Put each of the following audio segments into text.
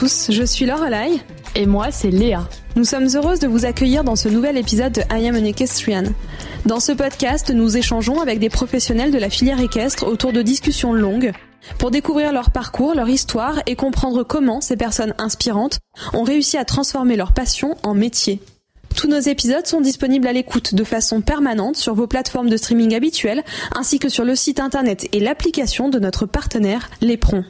tous, je suis Lorelai. Et moi, c'est Léa. Nous sommes heureuses de vous accueillir dans ce nouvel épisode de I Am an Equestrian. Dans ce podcast, nous échangeons avec des professionnels de la filière équestre autour de discussions longues pour découvrir leur parcours, leur histoire et comprendre comment ces personnes inspirantes ont réussi à transformer leur passion en métier. Tous nos épisodes sont disponibles à l'écoute de façon permanente sur vos plateformes de streaming habituelles ainsi que sur le site internet et l'application de notre partenaire Lépron.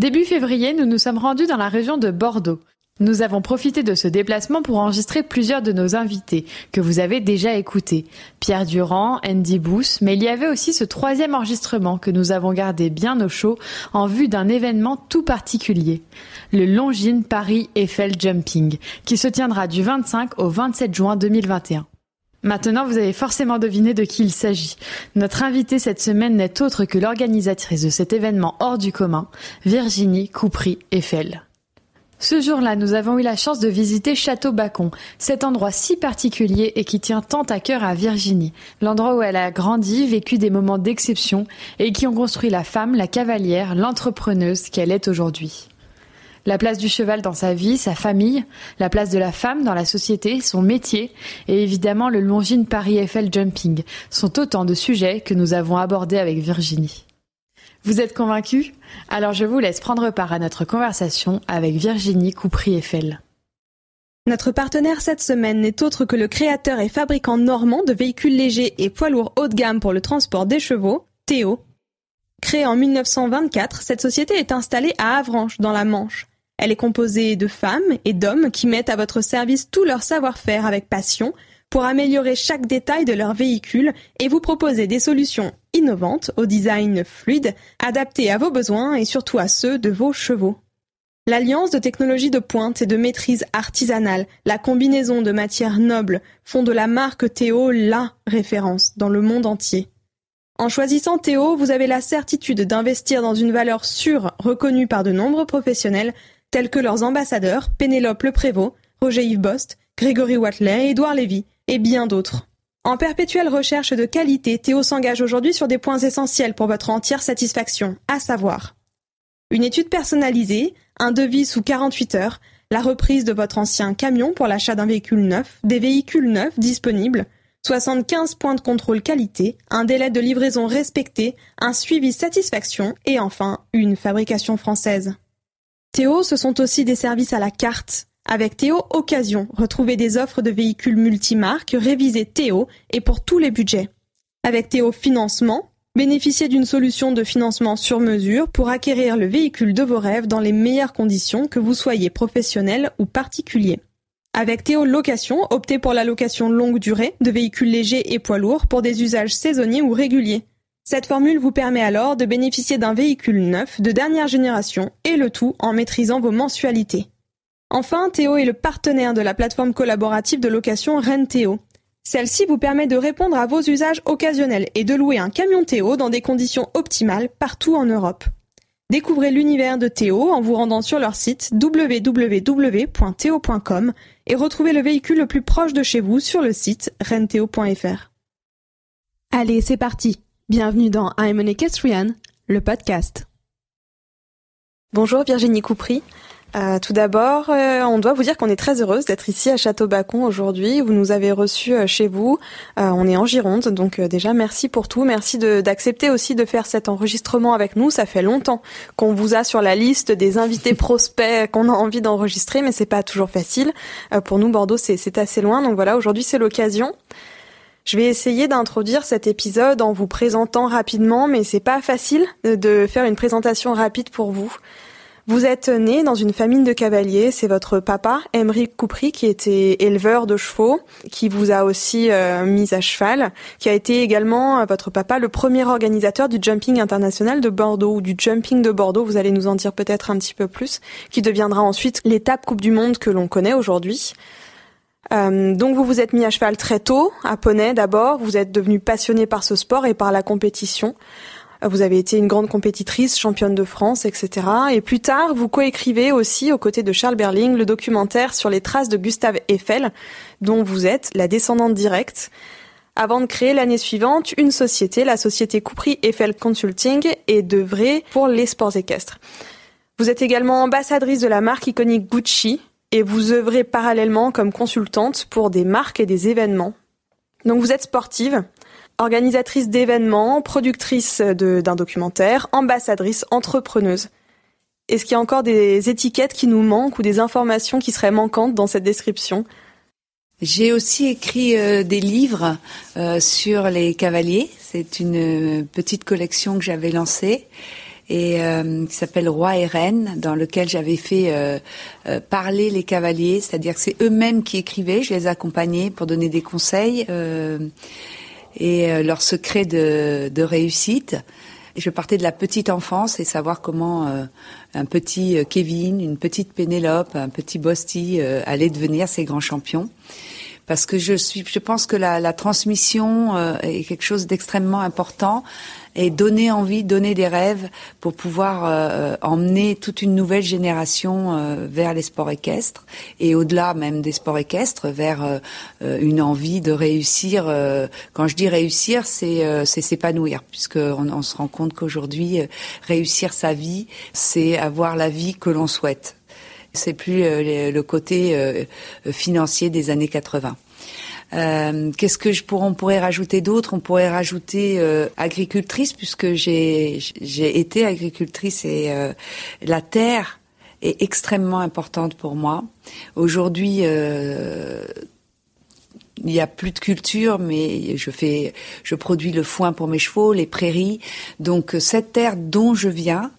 Début février, nous nous sommes rendus dans la région de Bordeaux. Nous avons profité de ce déplacement pour enregistrer plusieurs de nos invités, que vous avez déjà écoutés. Pierre Durand, Andy Booth, mais il y avait aussi ce troisième enregistrement que nous avons gardé bien au chaud en vue d'un événement tout particulier. Le Longines Paris Eiffel Jumping, qui se tiendra du 25 au 27 juin 2021. Maintenant, vous avez forcément deviné de qui il s'agit. Notre invitée cette semaine n'est autre que l'organisatrice de cet événement hors du commun, Virginie Coupry-Eiffel. Ce jour-là, nous avons eu la chance de visiter Château Bacon, cet endroit si particulier et qui tient tant à cœur à Virginie, l'endroit où elle a grandi, vécu des moments d'exception et qui ont construit la femme, la cavalière, l'entrepreneuse qu'elle est aujourd'hui. La place du cheval dans sa vie, sa famille, la place de la femme dans la société, son métier et évidemment le Longines Paris Eiffel Jumping sont autant de sujets que nous avons abordés avec Virginie. Vous êtes convaincus Alors je vous laisse prendre part à notre conversation avec Virginie Coupry-Eiffel. Notre partenaire cette semaine n'est autre que le créateur et fabricant normand de véhicules légers et poids lourds haut de gamme pour le transport des chevaux, Théo. Créée en 1924, cette société est installée à Avranches, dans la Manche. Elle est composée de femmes et d'hommes qui mettent à votre service tout leur savoir-faire avec passion pour améliorer chaque détail de leur véhicule et vous proposer des solutions innovantes au design fluide, adaptées à vos besoins et surtout à ceux de vos chevaux. L'alliance de technologies de pointe et de maîtrise artisanale, la combinaison de matières nobles font de la marque Théo la référence dans le monde entier. En choisissant Théo, vous avez la certitude d'investir dans une valeur sûre reconnue par de nombreux professionnels tels que leurs ambassadeurs Pénélope Le Prévost, Roger Yves Bost, Grégory Watley, Édouard Lévy et bien d'autres. En perpétuelle recherche de qualité, Théo s'engage aujourd'hui sur des points essentiels pour votre entière satisfaction, à savoir une étude personnalisée, un devis sous 48 heures, la reprise de votre ancien camion pour l'achat d'un véhicule neuf, des véhicules neufs disponibles, 75 points de contrôle qualité, un délai de livraison respecté, un suivi satisfaction et enfin une fabrication française. Théo, ce sont aussi des services à la carte. Avec Théo Occasion, retrouvez des offres de véhicules multimarques, révisez Théo et pour tous les budgets. Avec Théo Financement, bénéficiez d'une solution de financement sur mesure pour acquérir le véhicule de vos rêves dans les meilleures conditions que vous soyez professionnel ou particulier. Avec Théo Location, optez pour la location longue durée de véhicules légers et poids lourds pour des usages saisonniers ou réguliers. Cette formule vous permet alors de bénéficier d'un véhicule neuf de dernière génération et le tout en maîtrisant vos mensualités. Enfin, Théo est le partenaire de la plateforme collaborative de location Renteo. Celle-ci vous permet de répondre à vos usages occasionnels et de louer un camion Théo dans des conditions optimales partout en Europe. Découvrez l'univers de Théo en vous rendant sur leur site www.theo.com et retrouvez le véhicule le plus proche de chez vous sur le site renteo.fr. Allez, c'est parti Bienvenue dans I'm an Equestrian, le podcast. Bonjour Virginie Coupry. Euh, tout d'abord, euh, on doit vous dire qu'on est très heureuse d'être ici à Château-Bacon aujourd'hui. Vous nous avez reçus euh, chez vous. on est en Gironde, donc déjà merci pour tout. Merci d'accepter aussi de faire cet enregistrement avec nous. Ça fait longtemps qu'on vous a sur la liste des invités prospects qu'on a envie d'enregistrer, mais c'est pas toujours facile. pour nous, Bordeaux, c'est assez loin. Donc voilà, aujourd'hui c'est l'occasion. Je vais essayer d'introduire cet épisode en vous présentant rapidement, mais c'est pas facile de faire une présentation rapide pour vous. Vous êtes né dans une famille de cavaliers. C'est votre papa, Émeric Coupry, qui était éleveur de chevaux, qui vous a aussi euh, mis à cheval, qui a été également, euh, votre papa, le premier organisateur du jumping international de Bordeaux, ou du jumping de Bordeaux. Vous allez nous en dire peut-être un petit peu plus, qui deviendra ensuite l'étape Coupe du Monde que l'on connaît aujourd'hui. Euh, donc vous vous êtes mis à cheval très tôt, à poney d'abord, vous êtes devenu passionné par ce sport et par la compétition. Euh, vous avez été une grande compétitrice, championne de France, etc. Et plus tard, vous coécrivez aussi aux côtés de Charles Berling le documentaire sur les traces de Gustave Eiffel, dont vous êtes la descendante directe avant de créer l'année suivante une société, la société Coupry Eiffel Consulting, et d'œuvrer pour les sports équestres. Vous êtes également ambassadrice de la marque iconique Gucci et vous œuvrez parallèlement comme consultante pour des marques et des événements. Donc vous êtes sportive, organisatrice d'événements, productrice d'un documentaire, ambassadrice, entrepreneuse. Est-ce qu'il y a encore des étiquettes qui nous manquent ou des informations qui seraient manquantes dans cette description? J'ai aussi écrit euh, des livres euh, sur les cavaliers. C'est une petite collection que j'avais lancée et euh, qui s'appelle Roi et Reine, dans lequel j'avais fait parler les cavaliers, c'est-à-dire que c'est eux-mêmes qui écrivaient, je les accompagnais pour donner des conseils et leurs secrets de, de réussite. Je partais de la petite enfance et savoir comment euh, un petit euh, Kevin, une petite Pénélope, un petit Bosti euh, allaient devenir ces grands champions parce que je suis, je pense que la, la transmission euh, est quelque chose d'extrêmement important et donner envie, donner des rêves pour pouvoir euh, emmener toute une nouvelle génération euh, vers les sports équestres et au-delà même des sports équestres vers une envie de réussir. quand je dis réussir, c'est c'est s'épanouir puisque on, on, se rend compte qu'aujourd'hui réussir sa vie, c'est avoir la vie que l'on souhaite. C'est plus euh, le côté euh, financier des années 80. Euh, Qu'est-ce que je pourrais, on pourrait rajouter d'autre? On pourrait rajouter euh, agricultrice puisque j'ai j'ai été agricultrice et euh, la terre est extrêmement importante pour moi. Aujourd'hui, euh, il n'y a plus de culture, mais je fais, je produis le foin pour mes chevaux, les prairies. Donc cette terre dont je viens,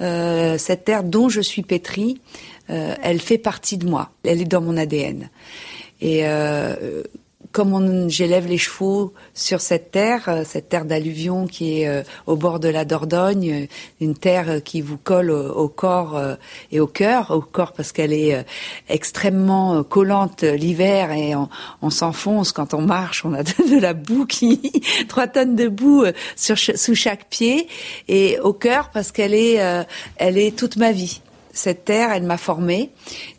euh, cette terre dont je suis pétrie, euh, elle fait partie de moi. Elle est dans mon ADN. Et euh, comme j'élève les chevaux sur cette terre, euh, cette terre d'alluvion qui est euh, au bord de la Dordogne, une terre qui vous colle au, corps euh, et au cœur, au corps parce qu'elle est extrêmement collante l'hiver et on, s'enfonce quand on marche, on a de, la boue qui, trois tonnes de boue sous chaque pied, et au cœur parce qu'elle est, elle est toute ma vie cette terre, elle m'a formée.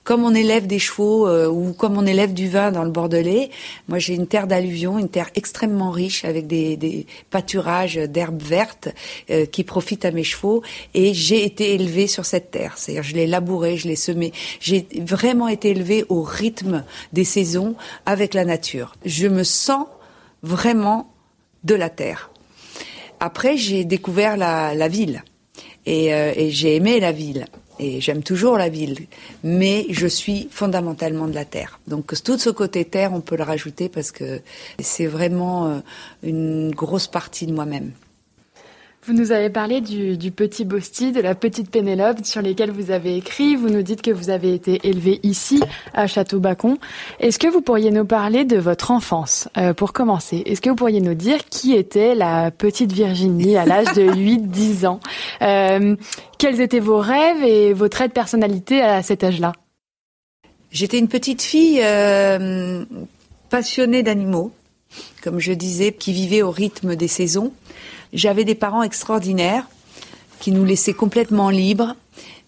Comme on élève des chevaux euh, ou comme on élève du vin dans le Bordelais, moi j'ai une terre d'alluvion, une terre extrêmement riche avec des, pâturages d'herbes vertes euh, qui profitent à mes chevaux. Et j'ai été élevée sur cette terre, c'est-à-dire je l'ai labourée, je l'ai semée. J'ai vraiment été élevée au rythme des saisons avec la nature. Je me sens vraiment de la terre. Après, j'ai découvert la, ville et, euh, et j'ai aimé la ville et j'aime toujours la ville, mais je suis fondamentalement de la terre. Donc tout ce côté terre, on peut le rajouter parce que c'est vraiment euh, une grosse partie de moi-même. Vous nous avez parlé du, petit Bosti, de la petite Pénélope sur lesquels vous avez écrit. Vous nous dites que vous avez été élevé ici, à Château-Bacon. Est-ce que vous pourriez nous parler de votre enfance euh, Pour commencer, est-ce que vous pourriez nous dire qui était la petite Virginie à l'âge de 8-10 ans? Euh, Quels étaient vos rêves et vos traits de personnalité à cet âge-là? J'étais une petite fille euh, passionnée d'animaux, comme je disais, qui vivait au rythme des saisons. J'avais des parents extraordinaires qui nous laissaient complètement libres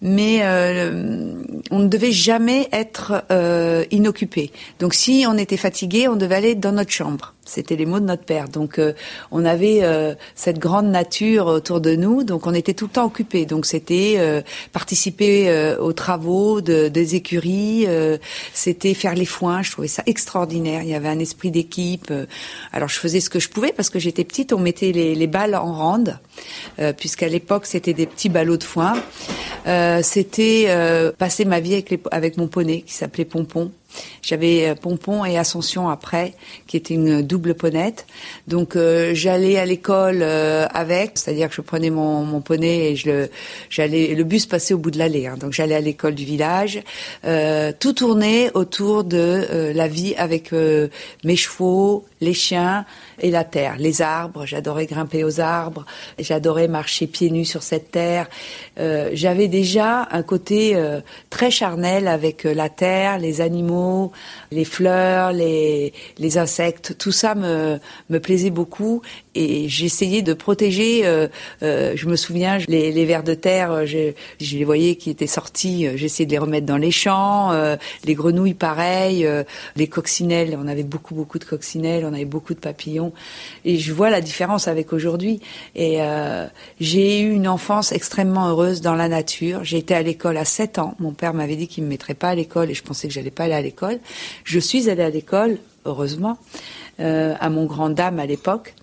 mais euh, on ne devait jamais être euh, inoccupé. Donc si on était fatigué, on devait aller dans notre chambre. C'était les mots de notre père. Donc euh, on avait euh, cette grande nature autour de nous, donc on était tout le temps occupé. Donc c'était euh, participer aux travaux de, des écuries, c'était faire les foins. Je trouvais ça extraordinaire. Il y avait un esprit d'équipe. Alors je faisais ce que je pouvais parce que j'étais petite. On mettait les, les balles en rande, puisqu'à l'époque c'était des petits ballots de foin. c'était passer ma vie avec, les, avec mon poney qui s'appelait Pompon. J'avais euh, Pompon et Ascension après, qui était une double ponette. Donc euh, j'allais à l'école euh, avec, c'est-à-dire que je prenais mon, mon poney et je le, j'allais, le bus passait au bout de l'allée. Hein, donc j'allais à l'école du village. tout tournait autour de la vie avec mes chevaux, les chiens et la terre, les arbres. J'adorais grimper aux arbres. J'adorais marcher pieds nus sur cette terre. j'avais déjà un côté très charnel avec la terre, les animaux les fleurs, les, insectes, tout ça me, plaisait beaucoup et j'essayais de protéger. Euh, euh, je me souviens, les, vers de terre, euh, je, je, les voyais qui étaient sortis, j'essayais de les remettre dans les champs. les grenouilles, pareil. les coccinelles, on avait beaucoup beaucoup de coccinelles, on avait beaucoup de papillons. Et je vois la différence avec aujourd'hui. Et j'ai eu une enfance extrêmement heureuse dans la nature. J'ai été à l'école à 7 ans. Mon père m'avait dit qu'il me mettrait pas à l'école et je pensais que j'allais pas aller à l'école. Je suis allée à l'école, heureusement, à mon grand dame à l'époque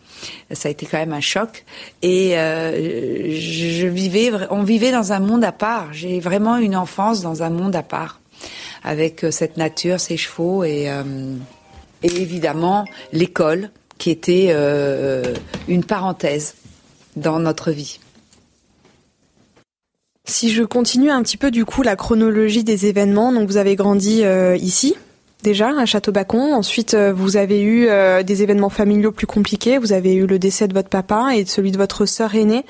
ça a été quand même un choc. Et euh, je vivais, on vivait dans un monde à part. J'ai vraiment une enfance dans un monde à part, avec euh, cette nature, ces chevaux et, euh, et évidemment l'école, qui était une parenthèse dans notre vie. Si je continue un petit peu du coup la chronologie des événements, donc vous avez grandi ici, déjà à Château-Bacon. Ensuite, euh, vous avez eu euh, des événements familiaux plus compliqués. Vous avez eu le décès de votre papa et celui de votre sœur aînée.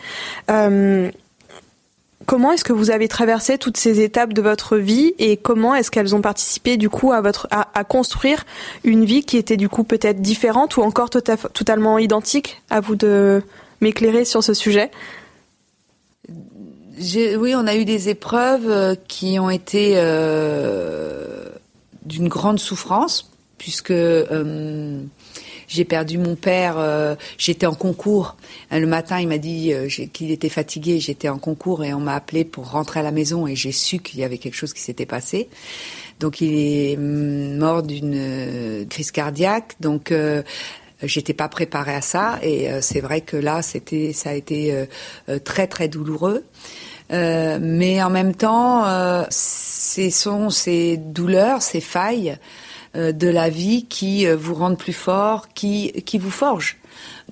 Euh, comment est-ce que vous avez traversé toutes ces étapes de votre vie et comment est-ce qu'elles ont participé du coup à construire une vie qui était du coup peut-être différente ou encore tota-, totalement identique? À vous de m'éclairer sur ce sujet. Oui, on a eu des épreuves qui ont été d'une grande souffrance, puisque euh, j'ai perdu mon père. Euh, j'étais en concours. Le matin, il m'a dit euh, qu'il était fatigué. J'étais en concours et on m'a appelé pour rentrer à la maison et j'ai su qu'il y avait quelque chose qui s'était passé. Donc il est mm, mort d'une crise cardiaque. Donc j'étais pas préparée à ça et c'est vrai que là c'était ça a été très très douloureux. Euh, mais en même temps, euh, ce sont ces douleurs, ces failles euh, de la vie qui euh, vous rendent plus fort, qui, qui vous forgent.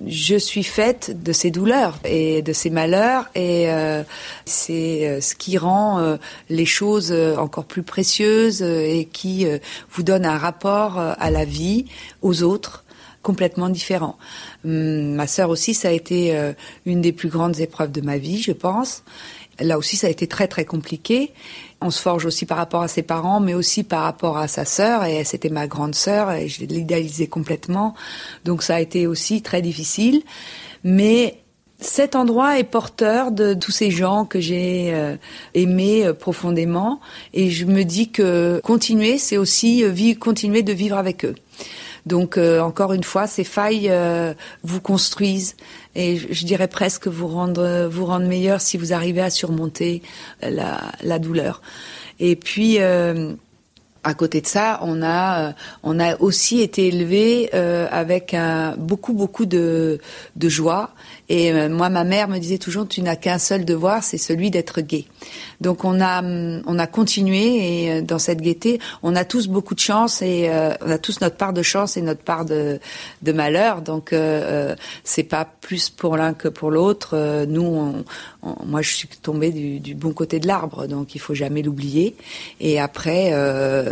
Je suis faite de ces douleurs et de ces malheurs et c'est ce qui rend les choses encore plus précieuses et qui vous donne un rapport à la vie, aux autres complètement différent. Hum, ma sœur aussi, ça a été une des plus grandes épreuves de ma vie, je pense. Là aussi, ça a été très très compliqué. On se forge aussi par rapport à ses parents, mais aussi par rapport à sa sœur. Et c'était ma grande sœur, et je l'idéalisais complètement. Donc ça a été aussi très difficile. Mais cet endroit est porteur de tous ces gens que j'ai euh, aimés euh, profondément. Et je me dis que continuer, c'est aussi euh, continuer de vivre avec eux. Donc encore une fois, ces failles vous construisent et je, dirais presque vous rendre vous rendre meilleur si vous arrivez à surmonter la, la douleur. Et puis euh, à côté de ça, on a euh, on a aussi été élevé euh, avec un, beaucoup beaucoup de de joie et euh, moi, ma mère me disait toujours, tu n'as qu'un seul devoir, c'est celui d'être gay. Donc on a, hum, on a continué et euh, dans cette gaieté, on a tous beaucoup de chance et euh, on a tous notre part de chance et notre part de, de malheur. Donc euh, c'est pas plus pour l'un que pour l'autre. nous, on, moi, je suis tombée du, du bon côté de l'arbre, donc il faut jamais l'oublier. Et après,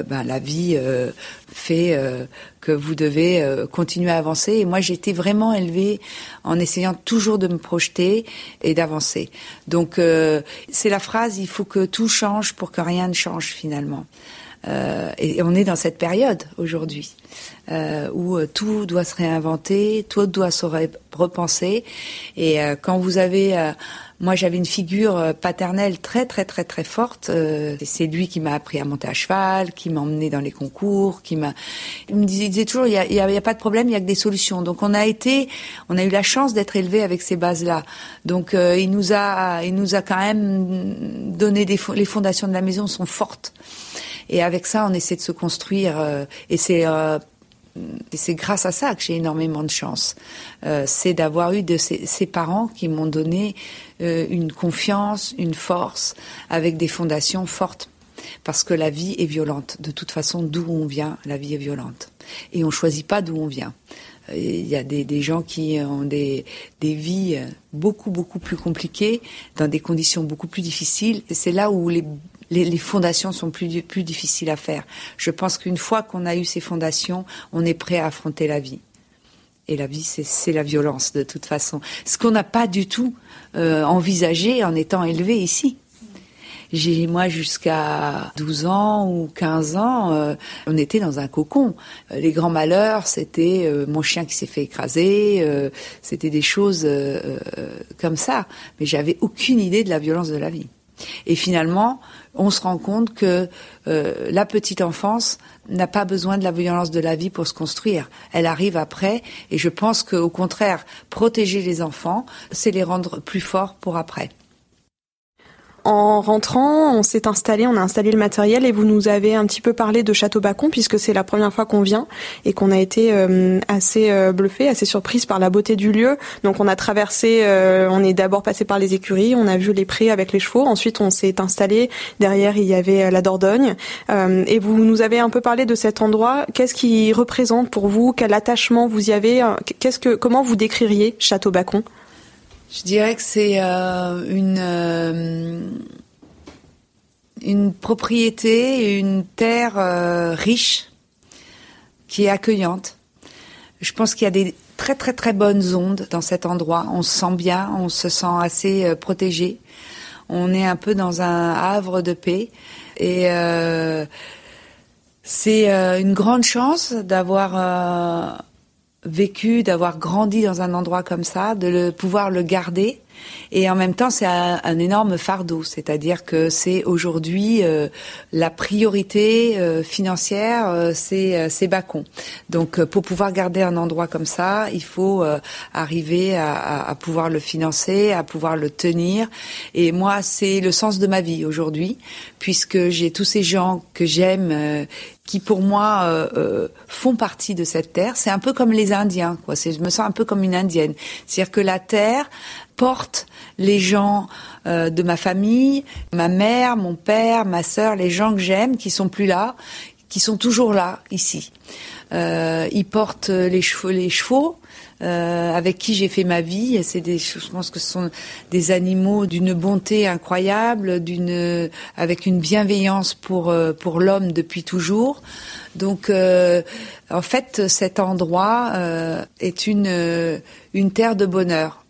ben la vie fait que vous devez euh, continuer à avancer. Et moi, j'ai été vraiment élevée en essayant toujours de me projeter et d'avancer. Donc, euh, c'est la phrase il faut que tout change pour que rien ne change finalement. Euh, et on est dans cette période aujourd'hui euh, où tout doit se réinventer, tout doit se repenser. Et euh, quand vous avez moi, j'avais une figure euh, paternelle très, très, très, très forte. Euh, c'est lui qui m'a appris à monter à cheval, qui m'a emmené dans les concours, qui m'a. Il me disait, toujours, il y a, y a, pas de problème, il y a que des solutions. Donc, on a été, on a eu la chance d'être élevé avec ces bases-là. Donc, euh, il nous a, il nous a quand même donné des, les fondations de la maison sont fortes. Et avec ça, on essaie de se construire. et c'est et c'est grâce à ça que j'ai énormément de chance. Euh, c'est d'avoir eu de ces, parents qui m'ont donné euh, une confiance, une force, avec des fondations fortes. Parce que la vie est violente. De toute façon, d'où on vient, la vie est violente. Et on choisit pas d'où on vient. Il y a des, des gens qui ont des, des vies beaucoup, beaucoup plus compliquées, dans des conditions beaucoup plus difficiles. C'est là où les les, fondations sont plus, plus difficiles à faire. Je pense qu'une fois qu'on a eu ces fondations, on est prêt à affronter la vie. Et la vie, c'est la violence de toute façon. Ce qu'on n'a pas du tout euh, envisagé en étant élevé ici. J'ai moi jusqu'à 12 ans ou 15 ans, euh, on était dans un cocon. Les grands malheurs, c'était euh, mon chien qui s'est fait écraser, c'était des choses comme ça. Mais j'avais aucune idée de la violence de la vie. Et finalement, on se rend compte que la petite enfance n'a pas besoin de la violence de la vie pour se construire. Elle arrive après, et je pense qu'au contraire, protéger les enfants, c'est les rendre plus forts pour après. En rentrant, on s'est installé, on a installé le matériel et vous nous avez un petit peu parlé de Château Bacon puisque c'est la première fois qu'on vient et qu'on a été euh, assez euh, bluffé, assez surprise par la beauté du lieu. Donc on a traversé, euh, on est d'abord passé par les écuries, on a vu les prés avec les chevaux, ensuite on s'est installé. Derrière il y avait la Dordogne et vous nous avez un peu parlé de cet endroit. Qu'est-ce qui représente pour vous? Quel attachement vous y avez? Qu'est-ce que comment vous décririez Château Bacon je dirais que c'est euh, une euh, une propriété, une terre euh, riche qui est accueillante. Je pense qu'il y a des très très très bonnes ondes dans cet endroit. On se sent bien, on se sent assez protégé. On est un peu dans un havre de paix et c'est une grande chance d'avoir vécu, d'avoir grandi dans un endroit comme ça, de le, pouvoir le garder. Et en même temps, c'est un, énorme fardeau, c'est-à-dire que c'est aujourd'hui euh, la priorité euh, financière, euh, c'est c'est Bacon. Donc, pour pouvoir garder un endroit comme ça, il faut arriver à, à, pouvoir le financer, à pouvoir le tenir. Et moi, c'est le sens de ma vie aujourd'hui, puisque j'ai tous ces gens que j'aime qui pour moi euh, euh, font partie de cette terre. C'est un peu comme les Indiens, quoi. Je me sens un peu comme une Indienne. C'est-à-dire que la terre porte les gens euh, de ma famille, ma mère, mon père, ma sœur, les gens que j'aime, qui sont plus là, qui sont toujours là ici. ils portent les chevaux, les chevaux euh, avec qui j'ai fait ma vie. C'est des, je pense que ce sont des animaux d'une bonté incroyable, d'une, avec une bienveillance pour euh, pour l'homme depuis toujours. Donc, euh, en fait, cet endroit est une une terre de bonheur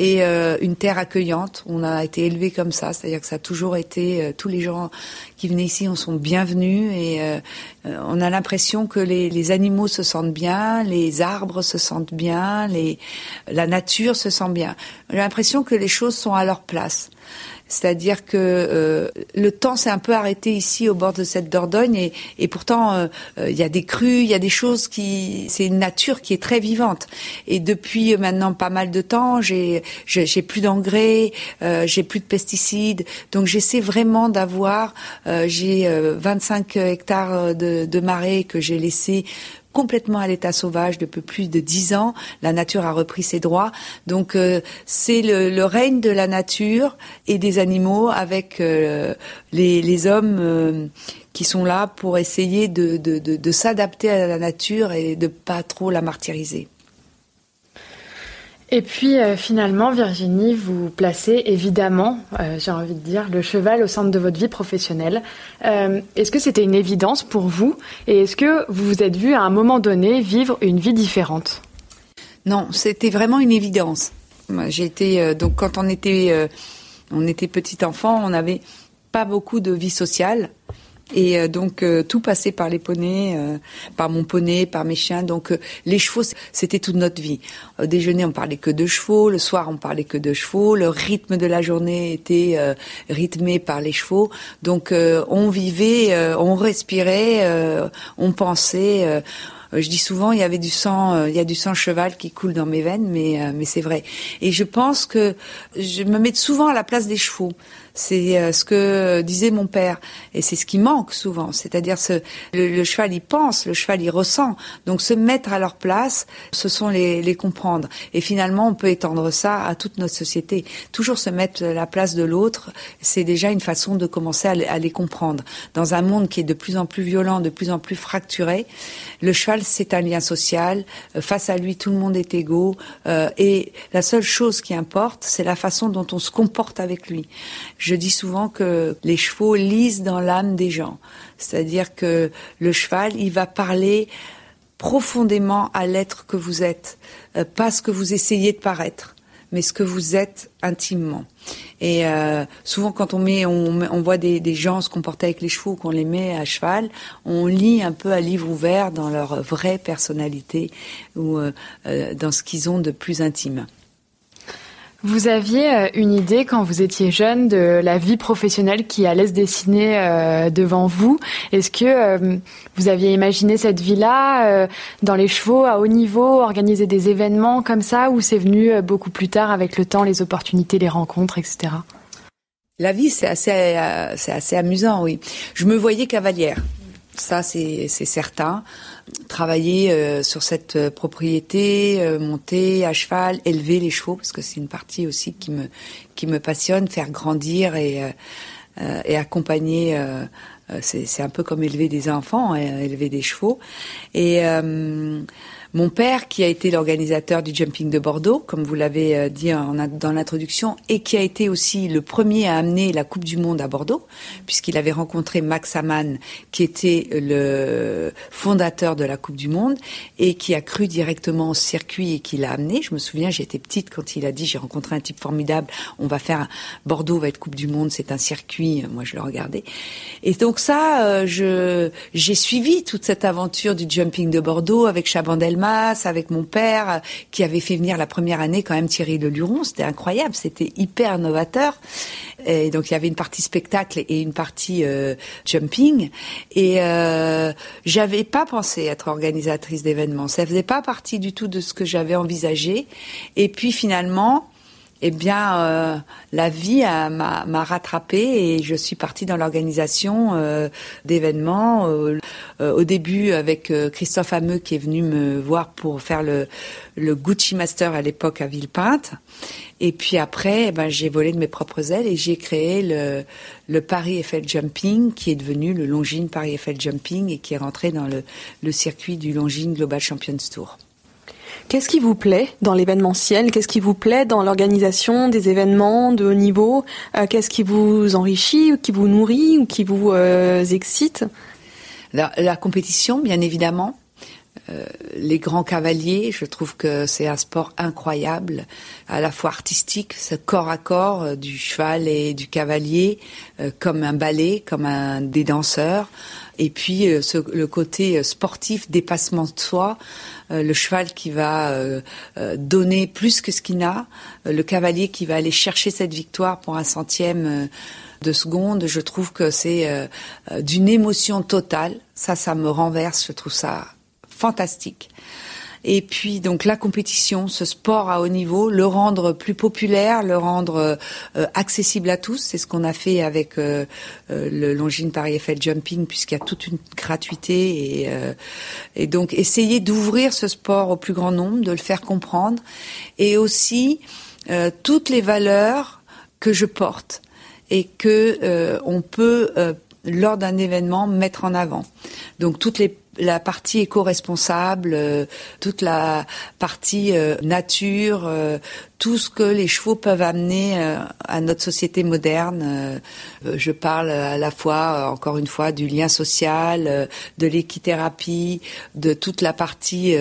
et euh, une terre accueillante. On a été élevé comme ça, c'est-à-dire que ça a toujours été euh, tous les gens qui venaient ici, on sont bienvenus et euh, on a l'impression que les, les, animaux se sentent bien, les arbres se sentent bien, les, la nature se sent bien. J'ai l'impression que les choses sont à leur place. C'est-à-dire que euh, le temps s'est un peu arrêté ici au bord de cette Dordogne et, et pourtant euh, euh, il y a des crues, il y a des choses qui, c'est une nature qui est très vivante. Et depuis maintenant pas mal de temps, j'ai plus d'engrais, j'ai plus de pesticides, donc j'essaie vraiment d'avoir, j'ai 25 hectares de, de marais que j'ai laissés complètement à l'état sauvage depuis plus de dix ans. La nature a repris ses droits. Donc euh, c'est le, règne de la nature et des animaux avec euh, les, les, hommes euh, qui sont là pour essayer de, de, de, de s'adapter à la nature et de pas trop la martyriser. Et puis euh, finalement, Virginie, vous placez évidemment, euh, j'ai envie de dire, le cheval au centre de votre vie professionnelle. Euh, est-ce que c'était une évidence pour vous Et est-ce que vous vous êtes vu à un moment donné vivre une vie différente? Non, c'était vraiment une évidence. J'ai été donc quand on était on était petit enfant, on n'avait pas beaucoup de vie sociale. Et euh, donc euh, tout passait par les poneys, euh, par mon poney, par mes chiens. Donc les chevaux, c'était toute notre vie. Au déjeuner, on parlait que de chevaux. Le soir, on parlait que de chevaux. Le rythme de la journée était rythmé par les chevaux. Donc on vivait, on respirait, on pensait. je dis souvent, il y avait du sang, il y a du sang cheval qui coule dans mes veines, mais mais c'est vrai. Et je pense que je me mets souvent à la place des chevaux. C'est euh, ce que disait mon père, et c'est ce qui manque souvent. C'est-à-dire ce, le, cheval il pense, le cheval il ressent. Donc se mettre à leur place, ce sont les, les comprendre. Et finalement, on peut étendre ça à toute notre société. Toujours se mettre à la place de l'autre, c'est déjà une façon de commencer à, à, les comprendre. Dans un monde qui est de plus en plus violent, de plus en plus fracturé, le cheval c'est un lien social. Euh, face à lui, tout le monde est égaux, euh, et la seule chose qui importe, c'est la façon dont on se comporte avec lui. Je dis souvent que les chevaux lisent dans l'âme des gens. C'est-à-dire que le cheval, il va parler profondément à l'être que vous êtes, euh, pas ce que vous essayez de paraître mais ce que vous êtes intimement. Et euh, souvent, quand on met, on, on voit des, des, gens se comporter avec les chevaux, qu'on les met à cheval, on lit un peu à livre ouvert dans leur vraie personnalité ou euh, euh dans ce qu'ils ont de plus intime. Vous aviez euh, une idée quand vous étiez jeune de la vie professionnelle qui allait se dessiner euh, devant vous? Est-ce que euh, vous aviez imaginé cette vie-là dans les chevaux à haut niveau, organiser des événements comme ça, ou c'est venu beaucoup plus tard avec le temps, les opportunités, les rencontres, etc. La vie, c'est assez, c'est assez amusant, oui. Je me voyais cavalière. Ça, c'est certain. Travailler euh, sur cette euh, propriété, euh, monter à cheval, élever les chevaux, parce que c'est une partie aussi qui me qui me passionne, faire grandir et et accompagner. c'est un peu comme élever des enfants, hein, élever des chevaux. Et mon père, qui a été l'organisateur du jumping de Bordeaux, comme vous l'avez euh, dit dans l'introduction, et qui a été aussi le premier à amener la Coupe du Monde à Bordeaux, puisqu'il avait rencontré Max Amann, qui était le fondateur de la Coupe du Monde, et qui a cru directement au circuit et qui l'a amené. Je me souviens, j'étais petite quand il a dit, j'ai rencontré un type formidable, on va faire, Bordeaux va être Coupe du Monde, c'est un circuit, moi je le regardais. Et donc ça, euh, j'ai suivi toute cette aventure du jumping de Bordeaux avec Avec mon père, qui avait fait venir la première année quand même Thierry Le Luron. C'était incroyable, c'était hyper novateur. Et donc il y avait une partie spectacle et une partie euh, jumping. Et euh, j'avais pas pensé être organisatrice d'événements. Ça faisait pas partie du tout de ce que j'avais envisagé. Et puis finalement, eh bien, euh, la vie m'a rattrapée et je suis partie dans l'organisation euh, d'événements. Euh, au début, avec Christophe Hameux qui est venu me voir pour faire le, le Gucci Master à l'époque à Villepinte. Et puis après, eh ben, j'ai volé de mes propres ailes et j'ai créé le, le Paris Eiffel Jumping, qui est devenu le Longines Paris Eiffel Jumping et qui est rentré dans le, le circuit du Longines Global Champions Tour. Qu'est-ce qui vous plaît dans l'événementiel? Qu'est-ce qui vous plaît dans l'organisation des événements de haut niveau? Euh, Qu'est-ce qui vous enrichit, ou qui vous nourrit ou qui vous euh, excite? La, compétition, bien évidemment. Euh, les grands cavaliers, je trouve que c'est un sport incroyable, à la fois artistique, ce corps à corps du cheval et du cavalier, comme un ballet, comme un des danseurs, et puis ce, le côté sportif, dépassement de soi, le cheval qui va donner plus que ce qu'il a, le cavalier qui va aller chercher cette victoire pour un centième de seconde. Je trouve que c'est d'une émotion totale. Ça, ça me renverse. Je trouve ça fantastique. Et puis donc la compétition, ce sport à haut niveau, le rendre plus populaire, le rendre euh, accessible à tous, c'est ce qu'on a fait avec euh, euh, le Longines Paris Eiffel Jumping puisqu'il y a toute une gratuité et, et donc essayer d'ouvrir ce sport au plus grand nombre, de le faire comprendre et aussi toutes les valeurs que je porte et que on peut lors d'un événement mettre en avant. Donc toutes les la partie éco-responsable, euh, toute la partie euh, nature, euh, tout ce que les chevaux peuvent amener à notre société moderne. je parle à la fois, encore une fois, du lien social, de l'équithérapie, de toute la partie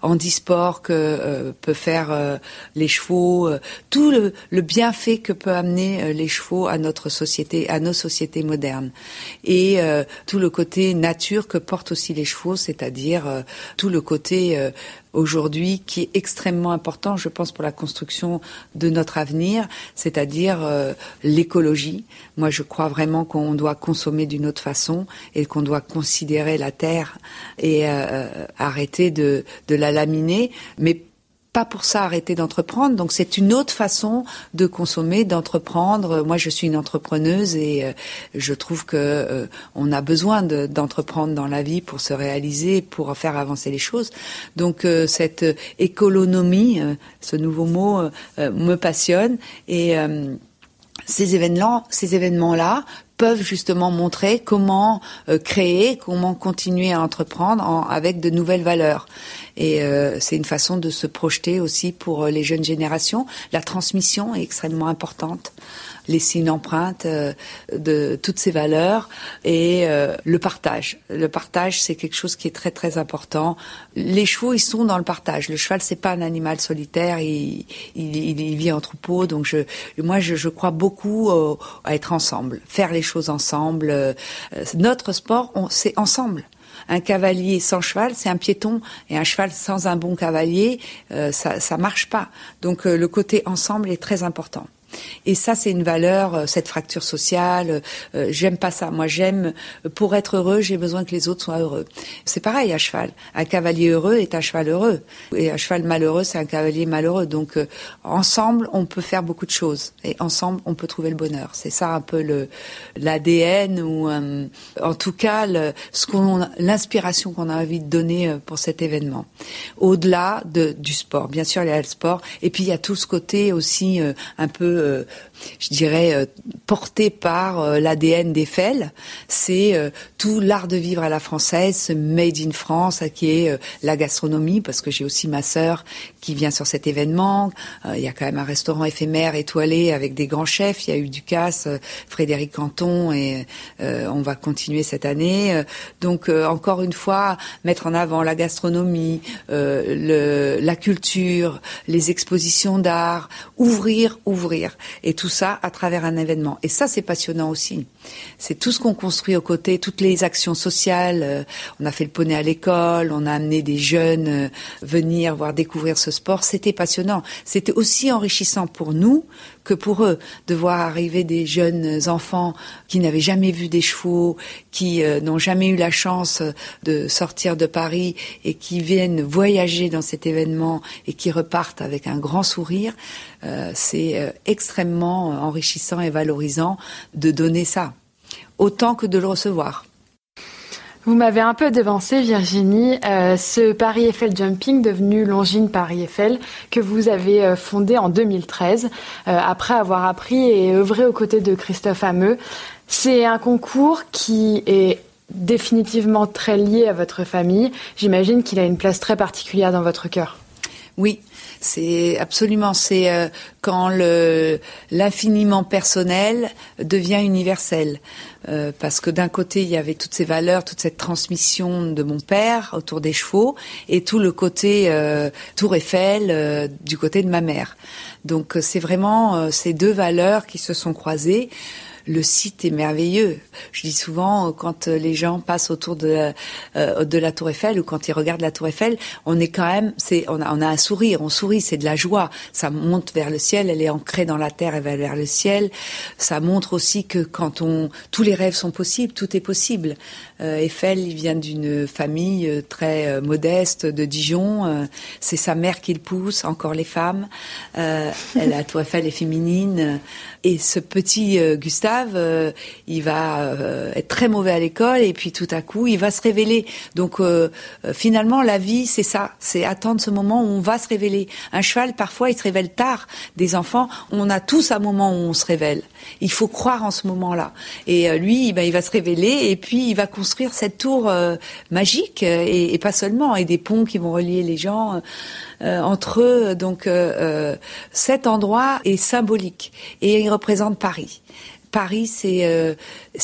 handisport que peut faire les chevaux, tout le, bienfait que peut amener les chevaux à notre société, à nos sociétés modernes, et tout le côté nature que portent aussi les chevaux c'est-à-dire euh, tout le côté euh, aujourd'hui qui est extrêmement important, je pense, pour la construction de notre avenir, c'est-à-dire euh, l'écologie. Moi, je crois vraiment qu'on doit consommer d'une autre façon et qu'on doit considérer la terre et arrêter de, de la laminer, mais pas pour ça arrêter d'entreprendre. Donc c'est une autre façon de consommer, d'entreprendre. Moi, je suis une entrepreneuse et euh, je trouve que euh, on a besoin d'entreprendre dans la vie pour se réaliser, pour faire avancer les choses. Donc euh, cette économie, ce nouveau mot, me passionne et ces événements, ces événements-là peuvent justement montrer comment euh, créer, comment continuer à entreprendre avec de nouvelles valeurs. Et euh, c'est une façon de se projeter aussi pour les jeunes générations. La transmission est extrêmement importante laisser une empreinte euh, de toutes ces valeurs et euh, le partage. Le partage, c'est quelque chose qui est très très important. Les chevaux, ils sont dans le partage. Le cheval, c'est pas un animal solitaire. Il, il, il vit en troupeau. Donc je, moi, je, je crois beaucoup à être ensemble, faire les choses ensemble. Euh, notre sport, c'est ensemble un cavalier sans cheval, c'est un piéton, et un cheval sans un bon cavalier, ça ça marche pas. Donc le côté ensemble est très important. Et ça, c'est une valeur, euh, cette fracture sociale. Euh, j'aime pas ça. Moi, j'aime, pour être heureux, j'ai besoin que les autres soient heureux. C'est pareil à cheval. Un cavalier heureux est un cheval heureux. Et un cheval malheureux, c'est un cavalier malheureux. Donc, euh, ensemble, on peut faire beaucoup de choses. Et ensemble, on peut trouver le bonheur. C'est ça un peu le l'ADN ou, en tout cas, ce qu'on, l'inspiration qu'on a envie de donner pour cet événement. Au-delà de, du sport. Bien sûr, il y a le sport. Et puis, il y a tout ce côté aussi un peu euh, je dirais, euh, porté par euh, l'ADN d'Eiffel. C'est tout l'art de vivre à la française, made in France, qui est la gastronomie, parce que j'ai aussi ma sœur qui vient sur cet événement. il y a quand même un restaurant éphémère étoilé avec des grands chefs. Il y a eu Ducasse, Frédéric Canton, et on va continuer cette année. donc, encore une fois, mettre en avant la gastronomie, le, la culture, les expositions d'art, ouvrir, ouvrir et tout ça à travers un événement. Et ça, c'est passionnant aussi. C'est tout ce qu'on construit aux côtés, toutes les actions sociales. Euh, on a fait le poney à l'école, on a amené des jeunes euh, venir voir découvrir ce sport. C'était passionnant. C'était aussi enrichissant pour nous que pour eux de voir arriver des jeunes enfants qui n'avaient jamais vu des chevaux, qui euh, n'ont jamais eu la chance de sortir de Paris et qui viennent voyager dans cet événement et qui repartent avec un grand sourire. c'est extrêmement enrichissant et valorisant de donner ça autant que de le recevoir. Vous m'avez un peu devancé, Virginie. Euh, ce Paris Eiffel Jumping, devenu Longines Paris Eiffel, que vous avez euh, fondé en 2013, euh, après avoir appris et œuvré aux côtés de Christophe Hameux. C'est un concours qui est définitivement très lié à votre famille. J'imagine qu'il a une place très particulière dans votre cœur. Oui, c'est absolument, c'est quand l'infiniment personnel devient universel. Euh, parce que d'un côté, il y avait toutes ces valeurs, toute cette transmission de mon père autour des chevaux, et tout le côté euh, Tour Eiffel du côté de ma mère. Donc c'est vraiment ces deux valeurs qui se sont croisées le site est merveilleux. Je dis souvent, euh, quand euh, les gens passent autour de la, euh, de la Tour Eiffel ou quand ils regardent la Tour Eiffel, on est quand même, on a un sourire, on sourit, c'est de la joie. Ça monte vers le ciel, elle est ancrée dans la terre, elle va vers le ciel. Ça montre aussi que quand on, tous les rêves sont possibles, tout est possible. Eiffel, il vient d'une famille très modeste de Dijon. c'est sa mère qui le pousse, encore les femmes. la Tour Eiffel est féminine. Et ce petit Gustave euh, il va euh, être très mauvais à l'école et puis tout à coup, il va se révéler. Donc euh, finalement, la vie, c'est ça, c'est attendre ce moment où on va se révéler. Un cheval, parfois, il se révèle tard. Des enfants, on a tous un moment où on se révèle. Il faut croire en ce moment-là. Et lui, ben, il va se révéler et puis il va construire cette tour magique et, pas seulement, et des ponts qui vont relier les gens entre eux. Donc cet endroit est symbolique et il représente Paris. Paris, c'est euh,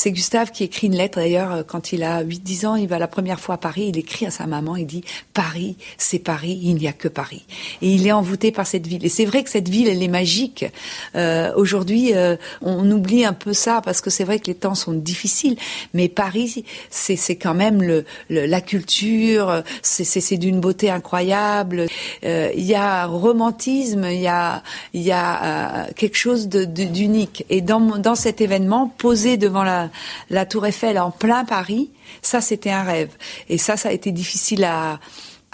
Gustave qui écrit une lettre d'ailleurs euh, quand il a 8-10 ans, il va la première fois à Paris, il écrit à sa maman, il dit Paris, c'est Paris, il n'y a que Paris. Et il est envoûté par cette ville. Et c'est vrai que cette ville, elle est magique. Euh, Aujourd'hui, euh, on oublie un peu ça parce que c'est vrai que les temps sont difficiles, mais Paris, c'est quand même le, la culture, c'est d'une beauté incroyable. Euh, il y a romantisme, il y a y a quelque chose d'unique. Et dans dans événement posé devant la, Tour Eiffel en plein Paris, ça c'était un rêve. Et ça, ça a été difficile à,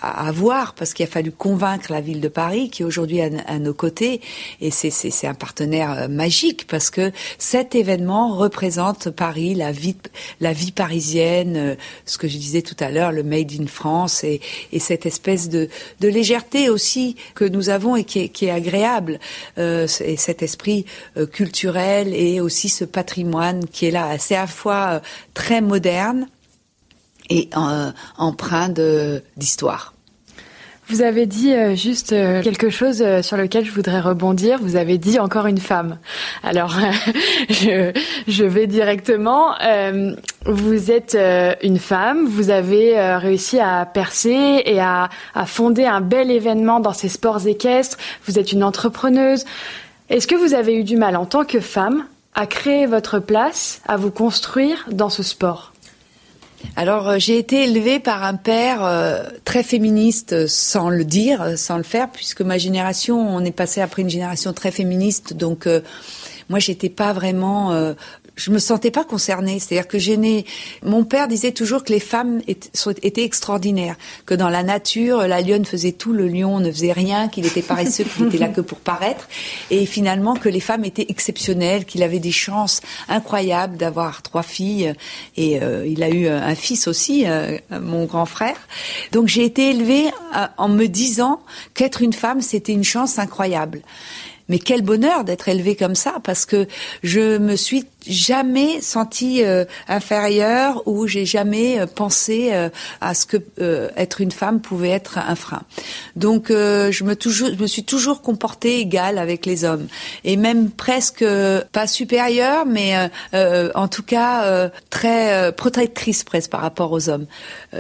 à, voir parce qu'il a fallu convaincre la ville de Paris qui est aujourd'hui à, nos côtés et c'est un partenaire euh, magique parce que cet événement représente Paris, la vie la vie parisienne, euh, ce que je disais tout à l'heure, le made in France et, et cette espèce de, de, légèreté aussi que nous avons et qui est, qui est agréable euh, et cet esprit euh, culturel et aussi ce patrimoine qui est là. C'est à la fois très moderne et empreint d'histoire. Vous avez dit euh, juste euh, quelque chose euh, sur lequel je voudrais rebondir. Vous avez dit encore une femme. Alors, je, je, vais directement. vous êtes une femme. Vous avez réussi à percer et à, à fonder un bel événement dans ces sports équestres. Vous êtes une entrepreneuse. Est-ce que vous avez eu du mal en tant que femme à créer votre place, à vous construire dans ce sport? Alors euh, j'ai été élevée par un père euh, très féministe sans le dire, sans le faire, puisque ma génération, on est passé après une génération très féministe, donc euh, moi j'étais pas vraiment je me sentais pas concernée. C'est-à-dire que j'aimais. Mon père disait toujours que les femmes étaient extraordinaires, que dans la nature, la lionne faisait tout, le lion ne faisait rien, qu'il était paresseux, qu'il était là que pour paraître, et finalement que les femmes étaient exceptionnelles, qu'il avait des chances incroyables d'avoir trois filles, et euh, il a eu un fils aussi, euh, mon grand frère. Donc j'ai été élevée euh, en me disant qu'être une femme, c'était une chance incroyable. Mais quel bonheur d'être élevée comme ça, parce que je me suis jamais senti euh, inférieure ou j'ai jamais euh, pensé euh, à ce que être une femme pouvait être un frein. Donc je me toujours je me suis toujours comportée égale avec les hommes et même presque pas supérieure mais en tout cas très protectrice presque par rapport aux hommes.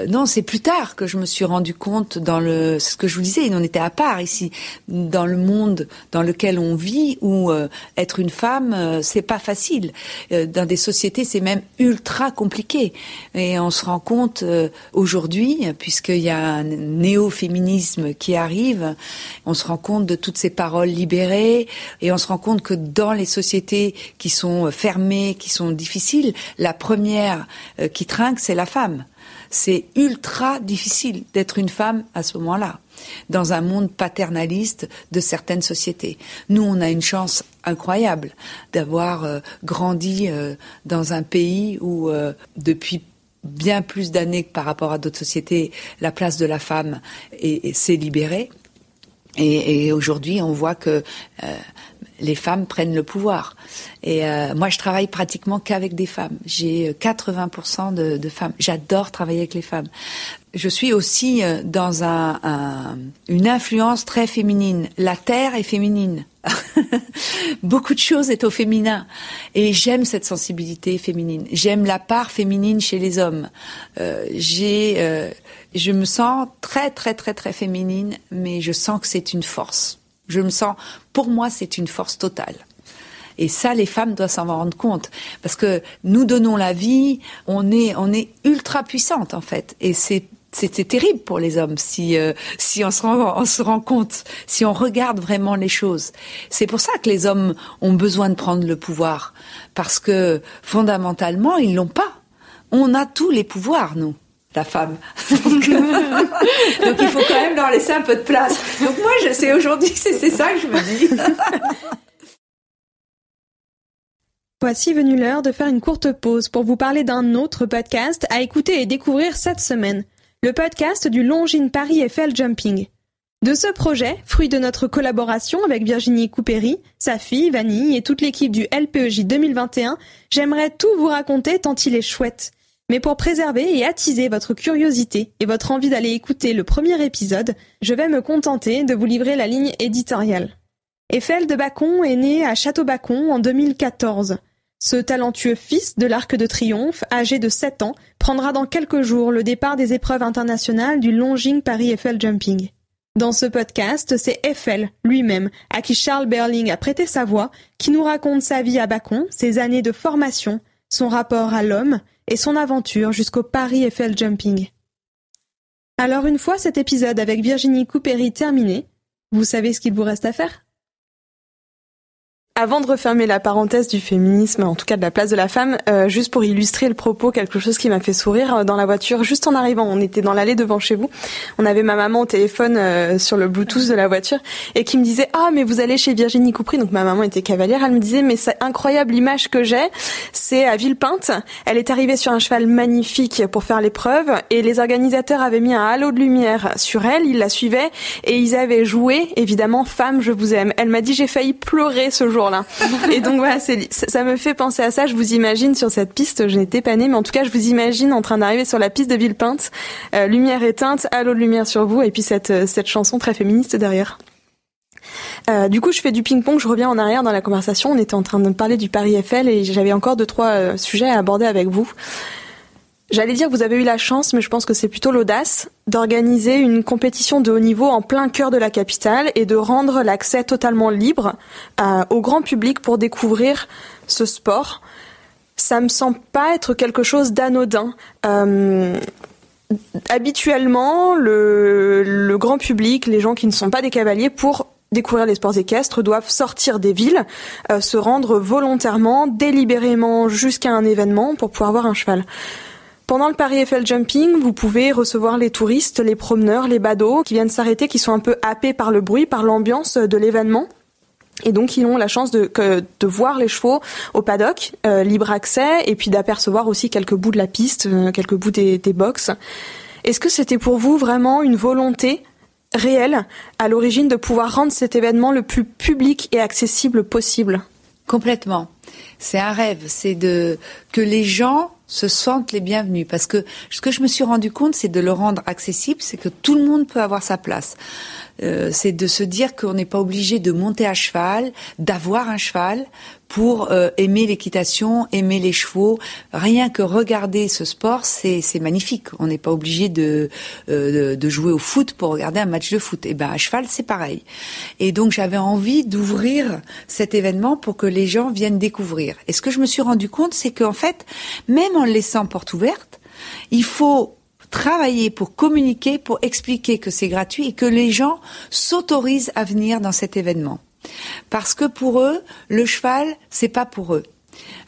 non, c'est plus tard que je me suis rendu compte dans le ce que je vous disais, on était à part ici dans le monde dans lequel on vit où être une femme c'est pas facile. Euh, dans des sociétés, c'est même ultra compliqué. Et on se rend compte euh, aujourd'hui, puisqu'il y a un néo-féminisme qui arrive, on se rend compte de toutes ces paroles libérées et on se rend compte que dans les sociétés qui sont fermées, qui sont difficiles, la première euh, qui trinque, c'est la femme. C'est ultra difficile d'être une femme à ce moment-là dans un monde paternaliste de certaines sociétés. Nous, on a une chance incroyable d'avoir euh, grandi euh, dans un pays où, euh, depuis bien plus d'années que par rapport à d'autres sociétés, la place de la femme s'est libérée. Et, aujourd'hui, on voit que les femmes prennent le pouvoir. Et moi, je travaille pratiquement qu'avec des femmes. J'ai 80% de, de, femmes. J'adore travailler avec les femmes. Je suis aussi euh, dans un, un, une influence très féminine. La terre est féminine. Beaucoup de choses est au féminin. Et j'aime cette sensibilité féminine. J'aime la part féminine chez les hommes. Euh, j'ai, euh, je me sens très, très, très, très féminine, mais je sens que c'est une force. Je me sens, pour moi, c'est une force totale. Et ça, les femmes doivent s'en rendre compte, parce que nous donnons la vie, on est, on est ultra puissante en fait, et c'est c'était terrible pour les hommes si euh, si on se rend on se rend compte si on regarde vraiment les choses c'est pour ça que les hommes ont besoin de prendre le pouvoir parce que fondamentalement ils l'ont pas on a tous les pouvoirs nous la femme. Donc, il faut quand même leur laisser un peu de place. Donc moi, je sais aujourd'hui, c'est ça que je me dis. Voici venu l'heure de faire une courte pause pour vous parler d'un autre podcast à écouter et découvrir cette semaine. Le podcast du Longines Paris Eiffel Jumping. De ce projet, fruit de notre collaboration avec Virginie Coupéry, sa fille Vanille et toute l'équipe du LPEJ 2021, j'aimerais tout vous raconter tant il est chouette. Mais pour préserver et attiser votre curiosité et votre envie d'aller écouter le premier épisode, je vais me contenter de vous livrer la ligne éditoriale. Eiffel de Bacon est né à Château-Bacon en 2014. Ce talentueux fils de l'Arc de Triomphe, âgé de 7 ans, prendra dans quelques jours le départ des épreuves internationales du Longing Paris Eiffel Jumping. Dans ce podcast, c'est Eiffel lui-même, à qui Charles Berling a prêté sa voix, qui nous raconte sa vie à Bacon, ses années de formation, son rapport à l'homme et son aventure jusqu'au Paris Eiffel Jumping. Alors une fois cet épisode avec Virginie Coupéry terminé, vous savez ce qu'il vous reste à faire? Avant de refermer la parenthèse du féminisme, en tout cas de la place de la femme, euh, juste pour illustrer le propos, quelque chose qui m'a fait sourire euh, dans la voiture, juste en arrivant, on était dans l'allée devant chez vous, on avait ma maman au téléphone euh, sur le Bluetooth de la voiture et qui me disait ah mais vous allez chez Virginie Coupry, donc ma maman était cavalière, elle me disait mais c'est incroyable l'image que j'ai, c'est à Villepinte, elle est arrivée sur un cheval magnifique pour faire l'épreuve et les organisateurs avaient mis un halo de lumière sur elle, ils la suivaient et ils avaient joué évidemment femme je vous aime. Elle m'a dit j'ai failli pleurer ce jour Et donc voilà, ça me fait penser à ça. Je vous imagine sur cette piste, je n'étais pas née, mais en tout cas, je vous imagine en train d'arriver sur la piste de Villepinte, euh, lumière éteinte, halo de lumière sur vous, et puis cette, euh, cette chanson très féministe derrière. Euh, du coup, je fais du ping-pong. Je reviens en arrière dans la conversation. On était en train de parler du Paris Eiffel et j'avais encore deux trois sujets à aborder avec vous. J'allais dire que vous avez eu la chance, mais je pense que c'est plutôt l'audace d'organiser une compétition de haut niveau en plein cœur de la capitale et de rendre l'accès totalement libre euh, au grand public pour découvrir ce sport. Ça me semble pas être quelque chose d'anodin. Euh, habituellement, le, grand public, les gens qui ne sont pas des cavaliers, pour découvrir les sports équestres doivent sortir des villes, euh, se rendre volontairement, délibérément jusqu'à un événement pour pouvoir voir un cheval. Pendant le Paris Eiffel Jumping, vous pouvez recevoir les touristes, les promeneurs, les badauds qui viennent s'arrêter, qui sont un peu happés par le bruit, par l'ambiance de l'événement. Et donc ils ont la chance de, voir les chevaux au paddock, euh, libre accès, et puis d'apercevoir aussi quelques bouts de la piste, euh, quelques bouts des, des box. Est-ce que c'était pour vous vraiment une volonté réelle à l'origine de pouvoir rendre cet événement le plus public et accessible possible? Complètement. C'est un rêve, c'est de que les gens se sentent les bienvenus. Parce que ce que je me suis rendu compte, c'est de le rendre accessible, c'est que tout le monde peut avoir sa place. Euh, c'est de se dire qu'on n'est pas obligé de monter à cheval, d'avoir un cheval pour euh, aimer l'équitation, aimer les chevaux. Rien que regarder ce sport, c'est magnifique. On n'est pas obligé de, euh, de, jouer au foot pour regarder un match de foot. Et eh ben à cheval, c'est pareil. Et donc j'avais envie d'ouvrir cet événement pour que les gens viennent découvrir. Et ce que je me suis rendu compte, c'est qu'en fait, même en laissant porte ouverte, il faut travailler pour communiquer, pour expliquer que c'est gratuit et que les gens s'autorisent à venir dans cet événement. Parce que pour eux, le cheval, c'est pas pour eux.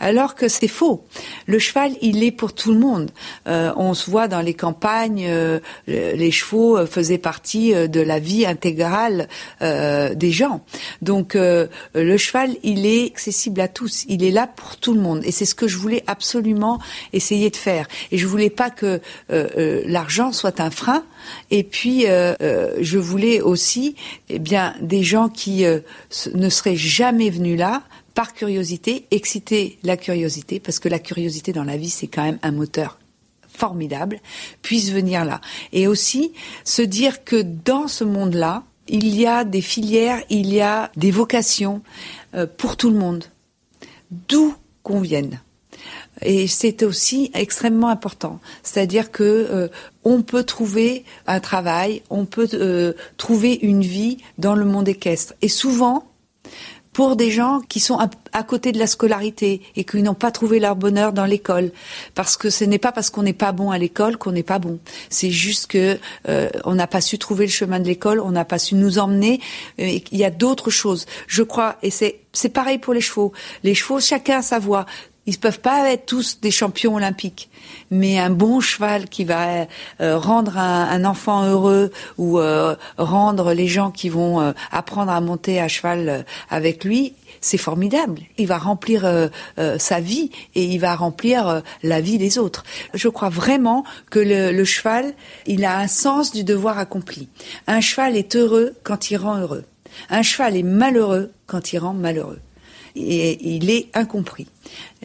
Alors que c'est faux. Le cheval, il est pour tout le monde. Euh, on se voit dans les campagnes, euh, les chevaux euh, faisaient partie de la vie intégrale des gens. Donc le cheval, il est accessible à tous. Il est là pour tout le monde. Et c'est ce que je voulais absolument essayer de faire. Et je voulais pas que l'argent soit un frein. Et puis je voulais aussi, eh bien, des gens qui ne seraient jamais venus là par curiosité, exciter la curiosité, parce que la curiosité dans la vie, c'est quand même un moteur formidable, puisse venir là. Et aussi se dire que dans ce monde-là, il y a des filières, il y a des vocations euh, pour tout le monde, d'où qu'on vienne. Et c'est aussi extrêmement important. C'est-à-dire que euh, on peut trouver un travail, on peut euh, trouver une vie dans le monde équestre. Et souvent, pour des gens qui sont à, côté de la scolarité et qui n'ont pas trouvé leur bonheur dans l'école. Parce que ce n'est pas parce qu'on n'est pas bon à l'école qu'on n'est pas bon. C'est juste que euh, on n'a pas su trouver le chemin de l'école, on n'a pas su nous emmener. Euh, il y a d'autres choses. Je crois, et c'est c'est pareil pour les chevaux. Les chevaux, chacun a sa voix. Ils peuvent pas être tous des champions olympiques, mais un bon cheval qui va euh, rendre un, enfant heureux ou euh, rendre les gens qui vont euh, apprendre à monter à cheval avec lui, c'est formidable. Il va remplir sa vie et il va remplir la vie des autres. Je crois vraiment que le, le cheval, il a un sens du devoir accompli. Un cheval est heureux quand il rend heureux. Un cheval est malheureux quand il rend malheureux et il est incompris.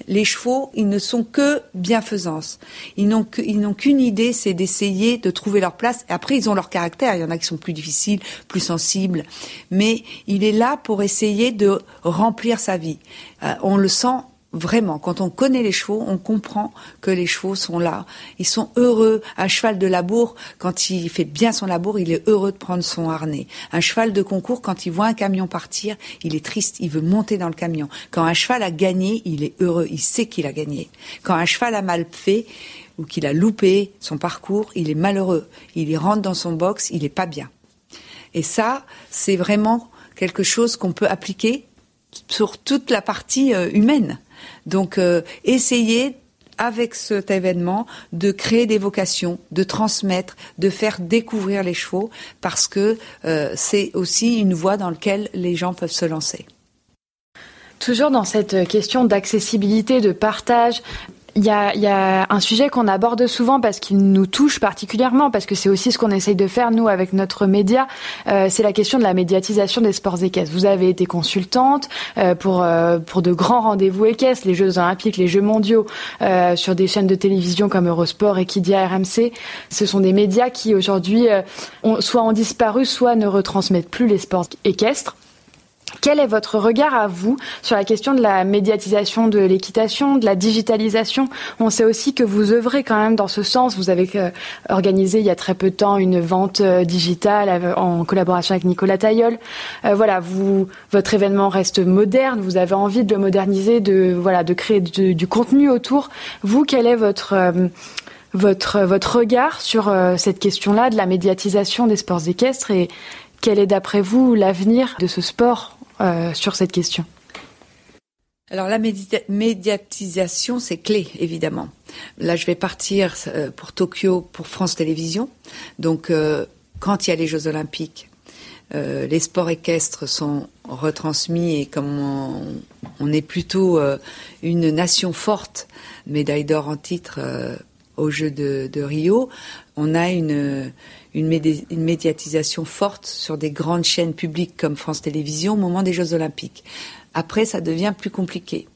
Les chevaux, ils ne sont que bienfaisance. Ils n'ont qu'une idée, c'est d'essayer de trouver leur place. Après, ils ont leur caractère. Il y en a qui sont plus difficiles, plus sensibles. Mais il est là pour essayer de remplir sa vie. Euh, on le sent Vraiment, quand on connaît les chevaux, on comprend que les chevaux sont là. Ils sont heureux. Un cheval de labour, quand il fait bien son labour, il est heureux de prendre son harnais. Un cheval de concours, quand il voit un camion partir, il est triste, il veut monter dans le camion. Quand un cheval a gagné, il est heureux, il sait qu'il a gagné. Quand un cheval a mal fait ou qu'il a loupé son parcours, il est malheureux. Il y rentre dans son box, il est pas bien. Et ça, c'est vraiment quelque chose qu'on peut appliquer sur toute la partie humaine. Donc, essayer avec cet événement de créer des vocations, de transmettre, de faire découvrir les chevaux, parce que c'est aussi une voie dans laquelle les gens peuvent se lancer. Toujours dans cette question d'accessibilité, de partage, il y, a, un sujet qu'on aborde souvent parce qu'il nous touche particulièrement, parce que c'est aussi ce qu'on essaye de faire, nous, avec notre média, euh, c'est la question de la médiatisation des sports équestres. Vous avez été consultante euh, pour, euh, pour de grands rendez-vous équestres, les Jeux olympiques, les Jeux mondiaux, sur des chaînes de télévision comme Eurosport, Equidia, RMC. Ce sont des médias qui, aujourd'hui, soit ont disparu, soit ne retransmettent plus les sports équestres. Quel est votre regard à vous sur la question de la médiatisation de l'équitation, de la digitalisation? On sait aussi que vous œuvrez quand même dans ce sens. Vous avez euh, organisé il y a très peu de temps une vente euh, digitale en collaboration avec Nicolas Tailleul. Euh, voilà, vous, votre événement reste moderne. Vous avez envie de le moderniser, de voilà, de créer du contenu autour. Vous, quel est votre votre votre regard sur cette question-là de la médiatisation des sports équestres et quel est d'après vous l'avenir de ce sport? Euh, sur cette question alors la médiatisation, c'est clé, évidemment. Là, je vais partir euh, pour Tokyo pour France Télévisions. Donc, euh, quand il y a les Jeux Olympiques, les sports équestres sont retransmis et comme on, est plutôt une nation forte, médaille d'or en titre aux Jeux de, de, Rio, on a une, une, médiatisation forte sur des grandes chaînes publiques comme France Télévisions au moment des Jeux Olympiques. Après, ça devient plus compliqué.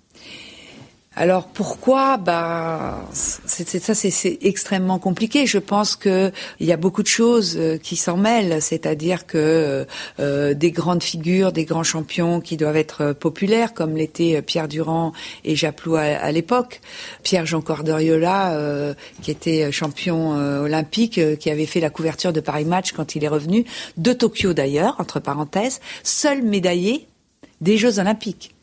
Alors pourquoi? Bah, c'est ça, c'est extrêmement compliqué. Je pense que il y a beaucoup de choses euh, qui s'en mêlent, c'est-à-dire que euh, des grandes figures, des grands champions qui doivent être euh, populaires, comme l'étaient Pierre Durand et Japlou à, l'époque, Pierre Jean Cordoriola, qui était champion olympique, qui avait fait la couverture de Paris Match quand il est revenu. De Tokyo d'ailleurs, entre parenthèses, seul médaillé des Jeux Olympiques.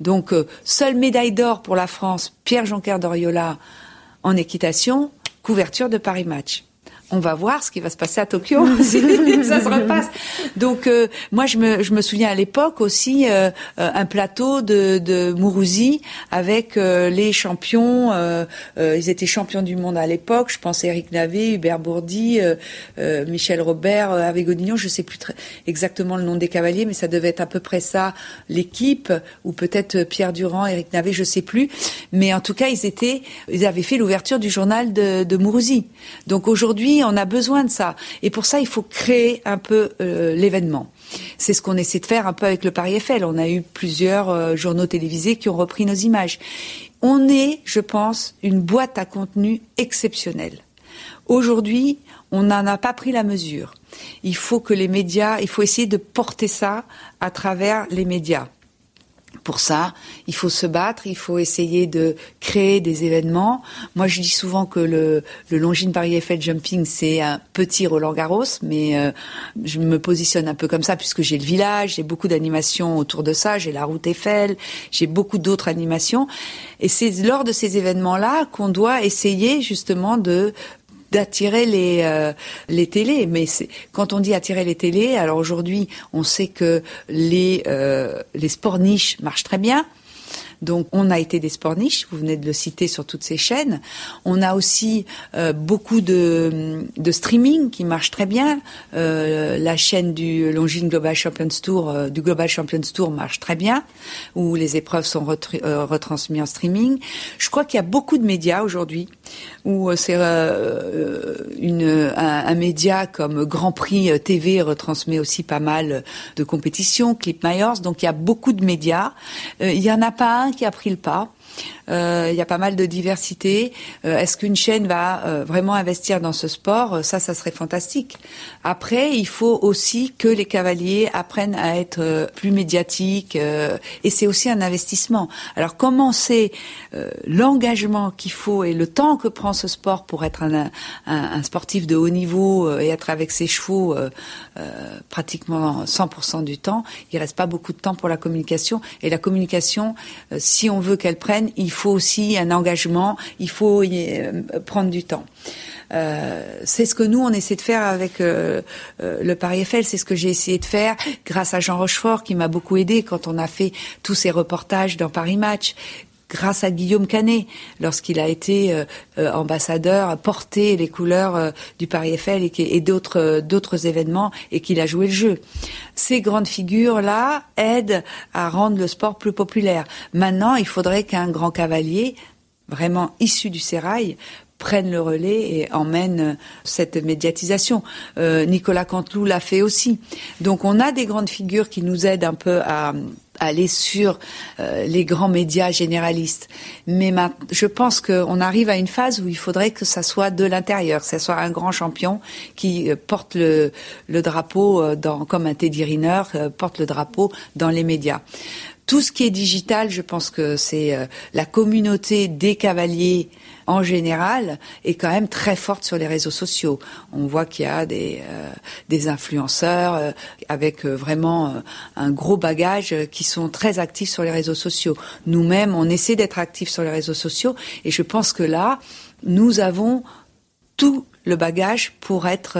Donc, euh, seule médaille d'or pour la France, Pierre-Jonquière Doriola en équitation, couverture de Paris Match on va voir ce qui va se passer à Tokyo ça se repasse. Donc euh, moi je me, je me souviens à l'époque aussi euh, euh, un plateau de, de Mourouzi avec les champions. ils étaient champions du monde à l'époque. Je pense Eric Navé, Hubert Bourdi, Michel Robert, avec Godinho. Je sais plus très exactement le nom des cavaliers, mais ça devait être à peu près ça l'équipe ou peut-être Pierre Durand, Eric Navé, je sais plus. Mais en tout cas ils étaient, ils avaient fait l'ouverture du journal de, de Mourouzi. Donc aujourd'hui on a besoin de ça. Et pour ça, il faut créer un peu euh, l'événement. C'est ce qu'on essaie de faire un peu avec le Paris Eiffel. On a eu plusieurs euh, journaux télévisés qui ont repris nos images. On est, je pense, une boîte à contenu exceptionnelle. Aujourd'hui, on n'en a pas pris la mesure. Il faut que les médias, il faut essayer de porter ça à travers les médias. Pour ça, il faut se battre, il faut essayer de créer des événements. Moi, je dis souvent que le, le Longines Paris Eiffel Jumping, c'est un petit Roland Garros, mais euh, je me positionne un peu comme ça puisque j'ai le village, j'ai beaucoup d'animations autour de ça, j'ai la route Eiffel, j'ai beaucoup d'autres animations. Et c'est lors de ces événements-là qu'on doit essayer justement de d'attirer les euh, les télés. Mais quand on dit attirer les télés, alors aujourd'hui, on sait que les euh, les sports niches marchent très bien. Donc on a été des sports niches, vous venez de le citer sur toutes ces chaînes. On a aussi euh, beaucoup de, de, streaming qui marche très bien. Euh, la chaîne du Longines Global Champions Tour, euh, du Global Champions Tour marche très bien, où les épreuves sont retransmises en streaming. Je crois qu'il y a beaucoup de médias aujourd'hui où c'est une un, un, média comme Grand Prix TV retransmet aussi pas mal de compétitions, Clip Myers. Donc il y a beaucoup de médias. il y en a pas un qui a pris le pas. Euh, il y a pas mal de diversité. Euh, est-ce qu'une chaîne va euh, vraiment investir dans ce sport? Ça, ça serait fantastique. Après, il faut aussi que les cavaliers apprennent à être plus médiatiques et c'est aussi un investissement. Alors, comment c'est l'engagement qu'il faut et le temps que prend ce sport pour être un, un, sportif de haut niveau et être avec ses chevaux pratiquement 100% du temps Il reste pas beaucoup de temps pour la communication et la communication, si on veut qu'elle prenne, il aussi un engagement, il faut euh, prendre du temps. c'est ce que nous on essaie de faire avec le Paris Eiffel. C'est ce que j'ai essayé de faire grâce à Jean Rochefort qui m'a beaucoup aidé quand on a fait tous ces reportages dans Paris Match grâce à Guillaume Canet, lorsqu'il a été euh, euh, ambassadeur, porté les couleurs euh, du Paris Eiffel et, et d'autres d'autres événements et qu'il a joué le jeu. Ces grandes figures là aident à rendre le sport plus populaire. Maintenant, il faudrait qu'un grand cavalier vraiment issu du sérail prenne le relais et emmène cette médiatisation. Euh, Nicolas Canteloup l'a fait aussi. Donc on a des grandes figures qui nous aident un peu à, aller sur euh, les grands médias généralistes. Mais je pense qu'on arrive à une phase où il faudrait que ça soit de l'intérieur, que ça soit un grand champion qui euh, porte le, le drapeau dans, comme un Teddy Riner, porte le drapeau dans les médias. Tout ce qui est digital, je pense que c'est la communauté des cavaliers en général, est quand même très forte sur les réseaux sociaux. On voit qu'il y a des, euh, influenceurs euh, avec euh, vraiment un gros bagage qui sont très actifs sur les réseaux sociaux. Nous-mêmes, on essaie d'être actifs sur les réseaux sociaux et je pense que là, nous avons tout le bagage pour être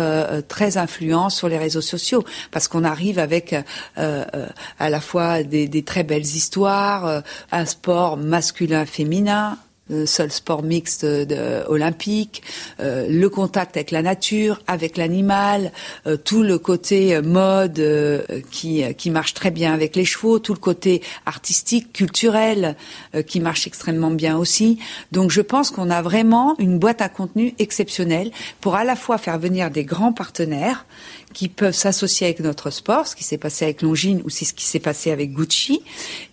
très influent sur les réseaux sociaux. Parce qu'on arrive avec à la fois des, des très belles histoires, un sport masculin féminin, le seul sport mixte olympique, euh, le contact avec la nature, avec l'animal, euh, tout le côté mode euh, qui, qui marche très bien avec les chevaux, tout le côté artistique, culturel qui marche extrêmement bien aussi. Donc je pense qu'on a vraiment une boîte à contenu exceptionnelle pour à la fois faire venir des grands partenaires qui peuvent s'associer avec notre sport, ce qui s'est passé avec Longines ou ce qui s'est passé avec Gucci,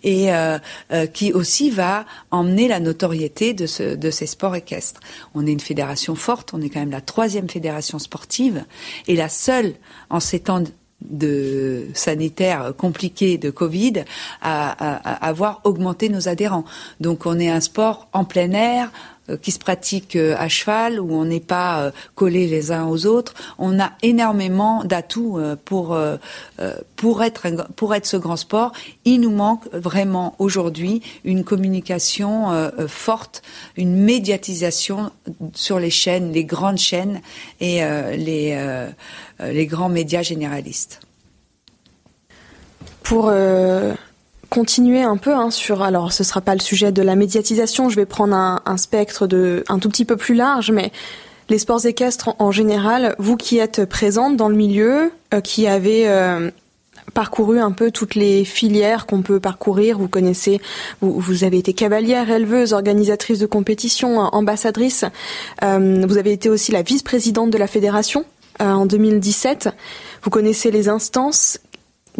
et euh, euh, qui aussi va emmener la notoriété de, ce, de ces sports équestres. On est une fédération forte, on est quand même la troisième fédération sportive et la seule en ces temps de sanitaire compliqué de Covid à, avoir augmenté nos adhérents. Donc on est un sport en plein air, qui se pratique euh, à cheval, où on n'est pas euh, collés les uns aux autres. On a énormément d'atouts pour pour être pour être ce grand sport. Il nous manque vraiment aujourd'hui une communication forte, une médiatisation sur les chaînes, les grandes chaînes et les les grands médias généralistes. Pour continuer un peu hein, sur alors ce sera pas le sujet de la médiatisation je vais prendre un, spectre de un tout petit peu plus large mais les sports équestres en, général vous qui êtes présente dans le milieu euh, qui avez euh, parcouru un peu toutes les filières qu'on peut parcourir. Vous connaissez, vous, avez été cavalière, éleveuse, organisatrice de compétition, ambassadrice. Euh, vous avez été aussi la vice-présidente de la fédération en 2017. Vous connaissez les instances.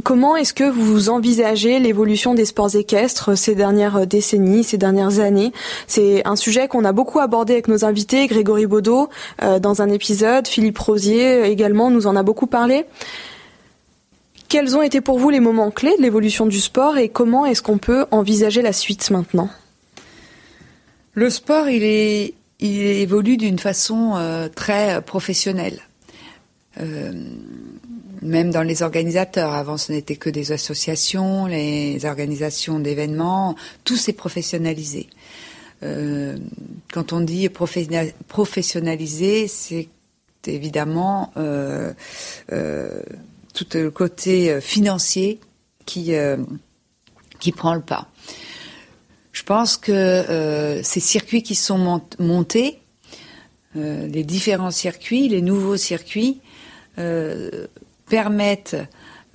Comment est-ce que vous envisagez l'évolution des sports équestres ces dernières décennies, ces dernières années? C'est un sujet qu'on a beaucoup abordé avec nos invités, Grégory Baudot euh, dans un épisode, Philippe Rosier également nous en a beaucoup parlé. Quels ont été pour vous les moments clés de l'évolution du sport et comment est-ce qu'on peut envisager la suite maintenant? Le sport, il, évolue d'une façon euh, très professionnelle. Euh, même dans les organisateurs. Avant, ce n'était que des associations, les organisations d'événements, tout s'est professionnalisé. Euh, quand on dit professionnalisé, c'est évidemment euh, euh, tout le côté financier qui qui prend le pas. Je pense que ces circuits qui sont montés, les différents circuits, les nouveaux circuits, permettent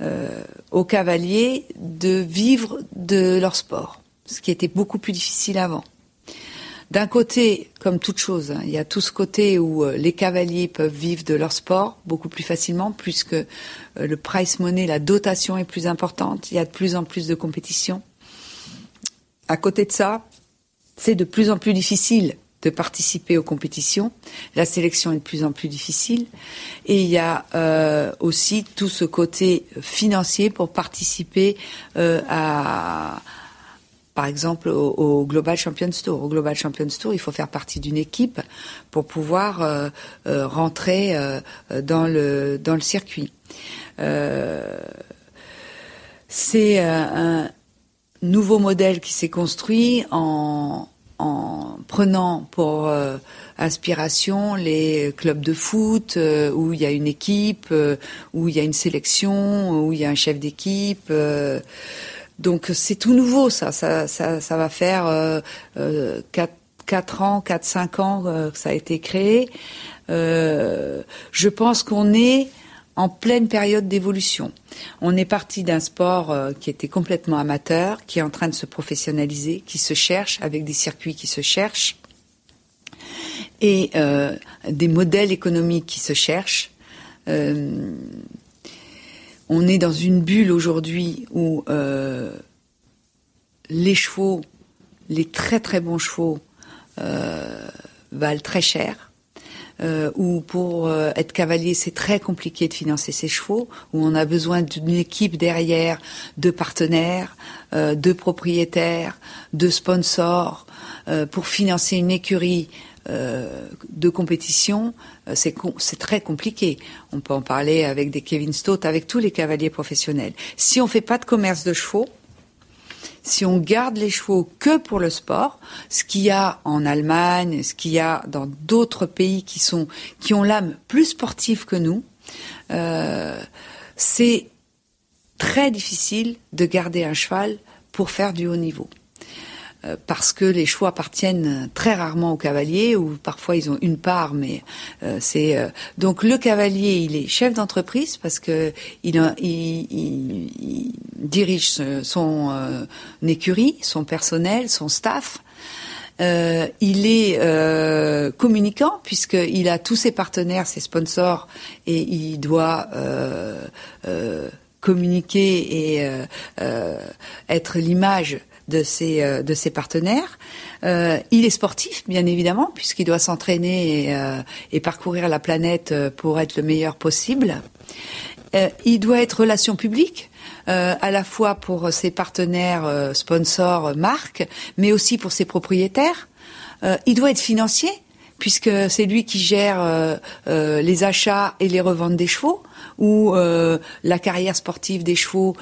euh, aux cavaliers de vivre de leur sport, ce qui était beaucoup plus difficile avant. D'un côté, comme toute chose, hein, il y a tout ce côté où euh, les cavaliers peuvent vivre de leur sport beaucoup plus facilement, puisque euh, le price money, la dotation est plus importante, il y a de plus en plus de compétition. À côté de ça, c'est de plus en plus difficile de participer aux compétitions. La sélection est de plus en plus difficile. Et il y a euh, aussi tout ce côté financier pour participer euh, à, par exemple, au, Global Champions Tour. Au Global Champions Tour, il faut faire partie d'une équipe pour pouvoir euh, rentrer dans le dans le circuit. C'est un nouveau modèle qui s'est construit en en prenant pour inspiration les clubs de foot où il y a une équipe, où il y a une sélection, où il y a un chef d'équipe. donc c'est tout nouveau ça. Ça, ça, ça va faire quatre 4 ans, 4-5 ans que ça a été créé. je pense qu'on est en pleine période d'évolution. On est parti d'un sport euh, qui était complètement amateur, qui est en train de se professionnaliser, qui se cherche, avec des circuits qui se cherchent, et euh, des modèles économiques qui se cherchent. Euh, on est dans une bulle aujourd'hui où les chevaux, les très très bons chevaux, valent très cher euh, où pour euh, être cavalier, c'est très compliqué de financer ses chevaux, où on a besoin d'une équipe derrière, de partenaires, euh, de propriétaires, de sponsors, euh, pour financer une écurie. de compétition, c'est très compliqué. On peut en parler avec des Kevin Stott, avec tous les cavaliers professionnels. Si on fait pas de commerce de chevaux, si on garde les chevaux que pour le sport, ce qu'il y a en Allemagne, ce qu'il y a dans d'autres pays qui sont qui ont l'âme plus sportive que nous, euh, c'est très difficile de garder un cheval pour faire du haut niveau. Euh, parce que les choix appartiennent très rarement aux cavaliers ou parfois ils ont une part mais euh, c'est euh, donc le cavalier il est chef d'entreprise parce que il, dirige son écurie son personnel son staff. Il est communicant puisqu'il a tous ses partenaires, ses sponsors, et il doit communiquer et être l'image de ses, euh, de ses partenaires. Euh, il est sportif, bien évidemment, puisqu'il doit s'entraîner et, euh, et, parcourir la planète pour être le meilleur possible. il doit être relation publique. à la fois pour ses partenaires, sponsors, marques, mais aussi pour ses propriétaires. il doit être financier, puisque c'est lui qui gère les achats et les reventes des chevaux ou la carrière sportive des chevaux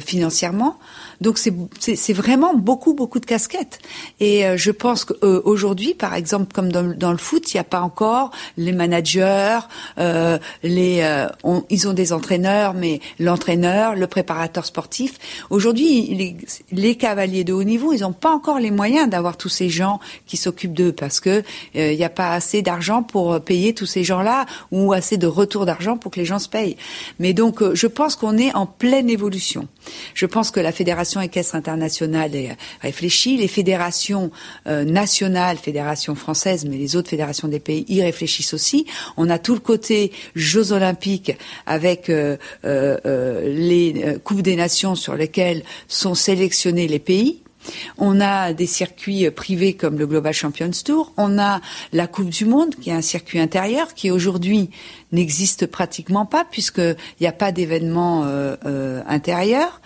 financièrement. Donc c'est vraiment beaucoup beaucoup de casquettes. Et euh, je pense qu'aujourd'hui, euh, par exemple, comme dans, dans le foot, il n'y a pas encore les managers, euh, les euh, ils ont des entraîneurs, mais l'entraîneur, le préparateur sportif. Aujourd'hui, les, les, cavaliers de haut niveau, ils n'ont pas encore les moyens d'avoir tous ces gens qui s'occupent d'eux parce que il n'y a pas assez d'argent pour payer tous ces gens-là ou assez de retour d'argent pour que les gens se payent. Mais donc, je pense qu'on est en pleine évolution. Je pense que la fédération fédération équestre internationale est réfléchie, les fédérations euh, nationales, fédérations françaises, mais les autres fédérations des pays y réfléchissent aussi. On a tout le côté Jeux olympiques avec euh, euh, les coupes des nations sur lesquelles sont sélectionnés les pays. On a des circuits privés comme le Global Champions Tour. On a la Coupe du Monde, qui est un circuit intérieur, qui aujourd'hui n'existe pratiquement pas puisqu'il n'y a pas d'événement euh, euh, intérieur.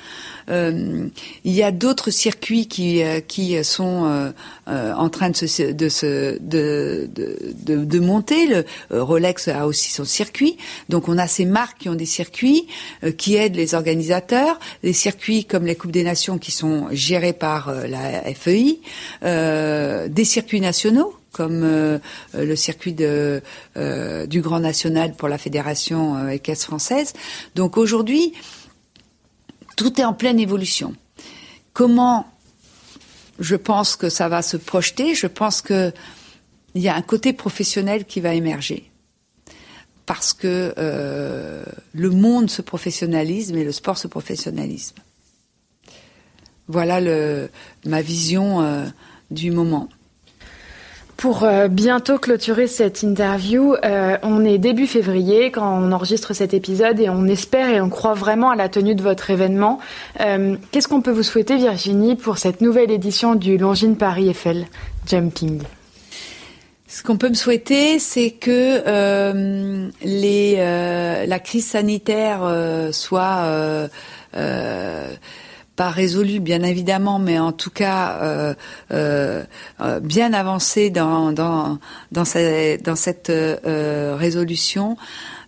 Euh, il y a d'autres circuits qui qui sont en train de se de se de, de, de, monter. Le Rolex a aussi son circuit, donc on a ces marques qui ont des circuits qui aident les organisateurs, des circuits comme les coupes des nations qui sont gérés par la FEI, des circuits nationaux comme euh, euh, le circuit de, euh, du Grand National pour la Fédération équestre française. Donc aujourd'hui, tout est en pleine évolution. Comment je pense que ça va se projeter? Je pense que il y a un côté professionnel qui va émerger parce que le monde se professionnalise, mais le sport se professionnalise. Voilà ma vision du moment. Pour euh, bientôt clôturer cette interview, euh, on est début février quand on enregistre cet épisode et on espère et on croit vraiment à la tenue de votre événement. Euh, qu'est-ce qu'on peut vous souhaiter, Virginie, pour cette nouvelle édition du Longines Paris Eiffel Jumping? Ce qu'on peut me souhaiter, c'est que la crise sanitaire soit pas résolu bien évidemment, mais en tout cas euh, euh, euh bien avancé dans dans dans, cette, résolution,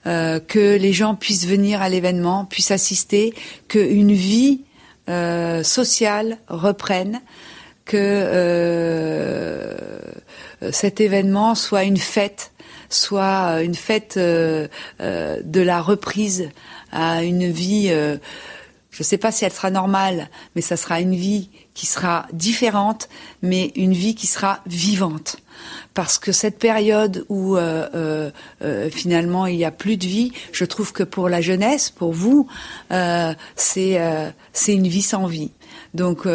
que les gens puissent venir à l'événement, puissent assister, qu'une vie sociale reprenne, que cet événement soit une fête, soit une fête de la reprise à une vie. Je ne sais pas si elle sera normale, mais ça sera une vie qui sera différente, mais une vie qui sera vivante parce que cette période où euh, euh, euh, finalement il n'y a plus de vie, je trouve que pour la jeunesse, pour vous, c'est c'est une vie sans vie. Donc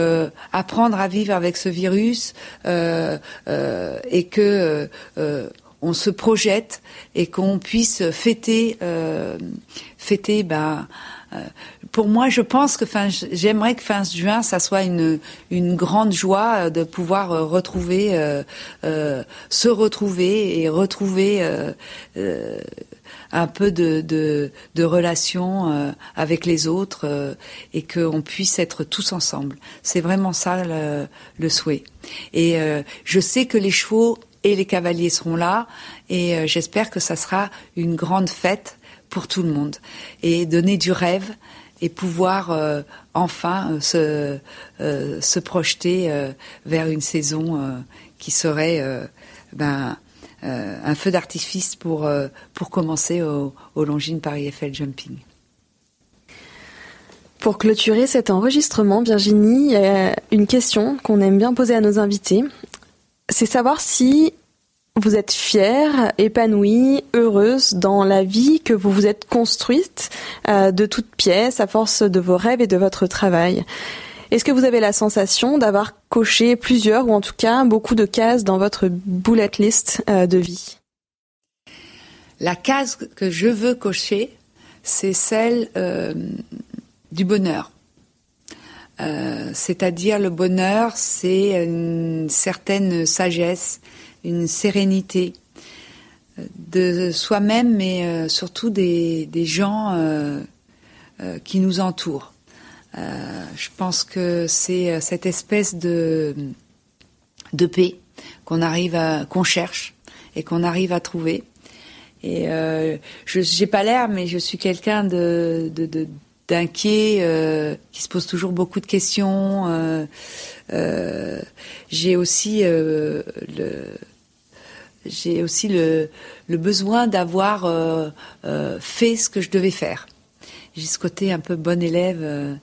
apprendre à vivre avec ce virus et que on se projette et qu'on puisse fêter fêter ben euh, pour moi, je pense que fin, j'aimerais que fin juin, ça soit une, grande joie de pouvoir euh, retrouver, euh, euh, se retrouver et retrouver euh, un peu de, de, de relation avec les autres et qu'on puisse être tous ensemble. C'est vraiment ça le, le souhait. Et je sais que les chevaux et les cavaliers seront là et j'espère que ça sera une grande fête pour tout le monde et donner du rêve et pouvoir euh, enfin euh, se, euh, se projeter vers une saison qui serait ben, un feu d'artifice pour, pour commencer au, au Longines Paris Eiffel Jumping. Pour clôturer cet enregistrement, Virginie, une question qu'on aime bien poser à nos invités. C'est savoir si vous êtes fière, épanouie, heureuse dans la vie que vous vous êtes construite euh, de toutes pièces à force de vos rêves et de votre travail. Est-ce que vous avez la sensation d'avoir coché plusieurs ou en tout cas beaucoup de cases dans votre bullet list euh, de vie? La case que je veux cocher, c'est celle euh, du bonheur. C'est-à-dire le bonheur, c'est une certaine sagesse, une sérénité euh, de soi-même, mais euh, surtout des, des gens euh, qui nous entourent. je pense que c'est cette espèce de, de paix qu'on arrive à, qu'on cherche et qu'on arrive à trouver. Et je n'ai pas l'air, mais je suis quelqu'un de, de, d'inquiet, qui se pose toujours beaucoup de questions. j'ai aussi le, j'ai aussi le, le, besoin d'avoir euh, euh, fait ce que je devais faire. J'ai ce côté un peu bon élève euh,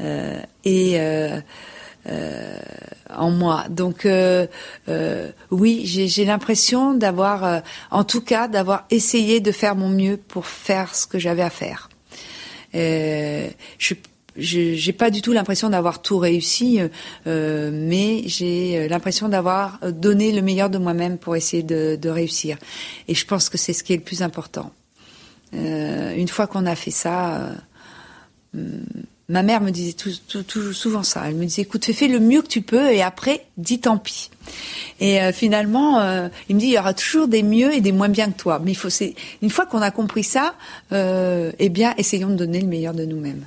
euh et euh, en moi. Donc oui, j'ai l'impression d'avoir, en tout cas, d'avoir essayé de faire mon mieux pour faire ce que j'avais à faire. je j'ai pas du tout l'impression d'avoir tout réussi, euh, mais j'ai euh, l'impression d'avoir donné le meilleur de moi-même pour essayer de, de, réussir. Et je pense que c'est ce qui est le plus important. Euh, une fois qu'on a fait ça, euh, ma mère me disait tout, tout, tout, souvent ça. Elle me disait, écoute, fais, fais, le mieux que tu peux et après, dis tant pis. Et euh, finalement, il me dit, il y aura toujours des mieux et des moins bien que toi. Mais il faut, une fois qu'on a compris ça, eh bien, essayons de donner le meilleur de nous-mêmes.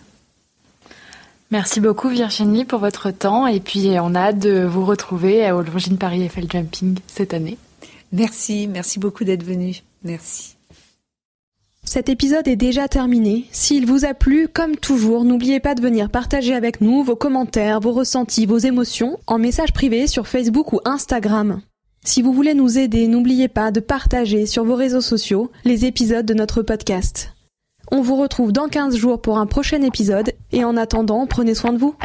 Merci beaucoup Virginie pour votre temps et puis on a hâte de vous retrouver au Longines Paris Eiffel Jumping cette année. Merci, merci beaucoup d'être venu. Merci. Cet épisode est déjà terminé. S'il vous a plu, comme toujours, n'oubliez pas de venir partager avec nous vos commentaires, vos ressentis, vos émotions en message privé sur Facebook ou Instagram. Si vous voulez nous aider, n'oubliez pas de partager sur vos réseaux sociaux les épisodes de notre podcast. On vous retrouve dans 15 jours pour un prochain épisode et en attendant, prenez soin de vous.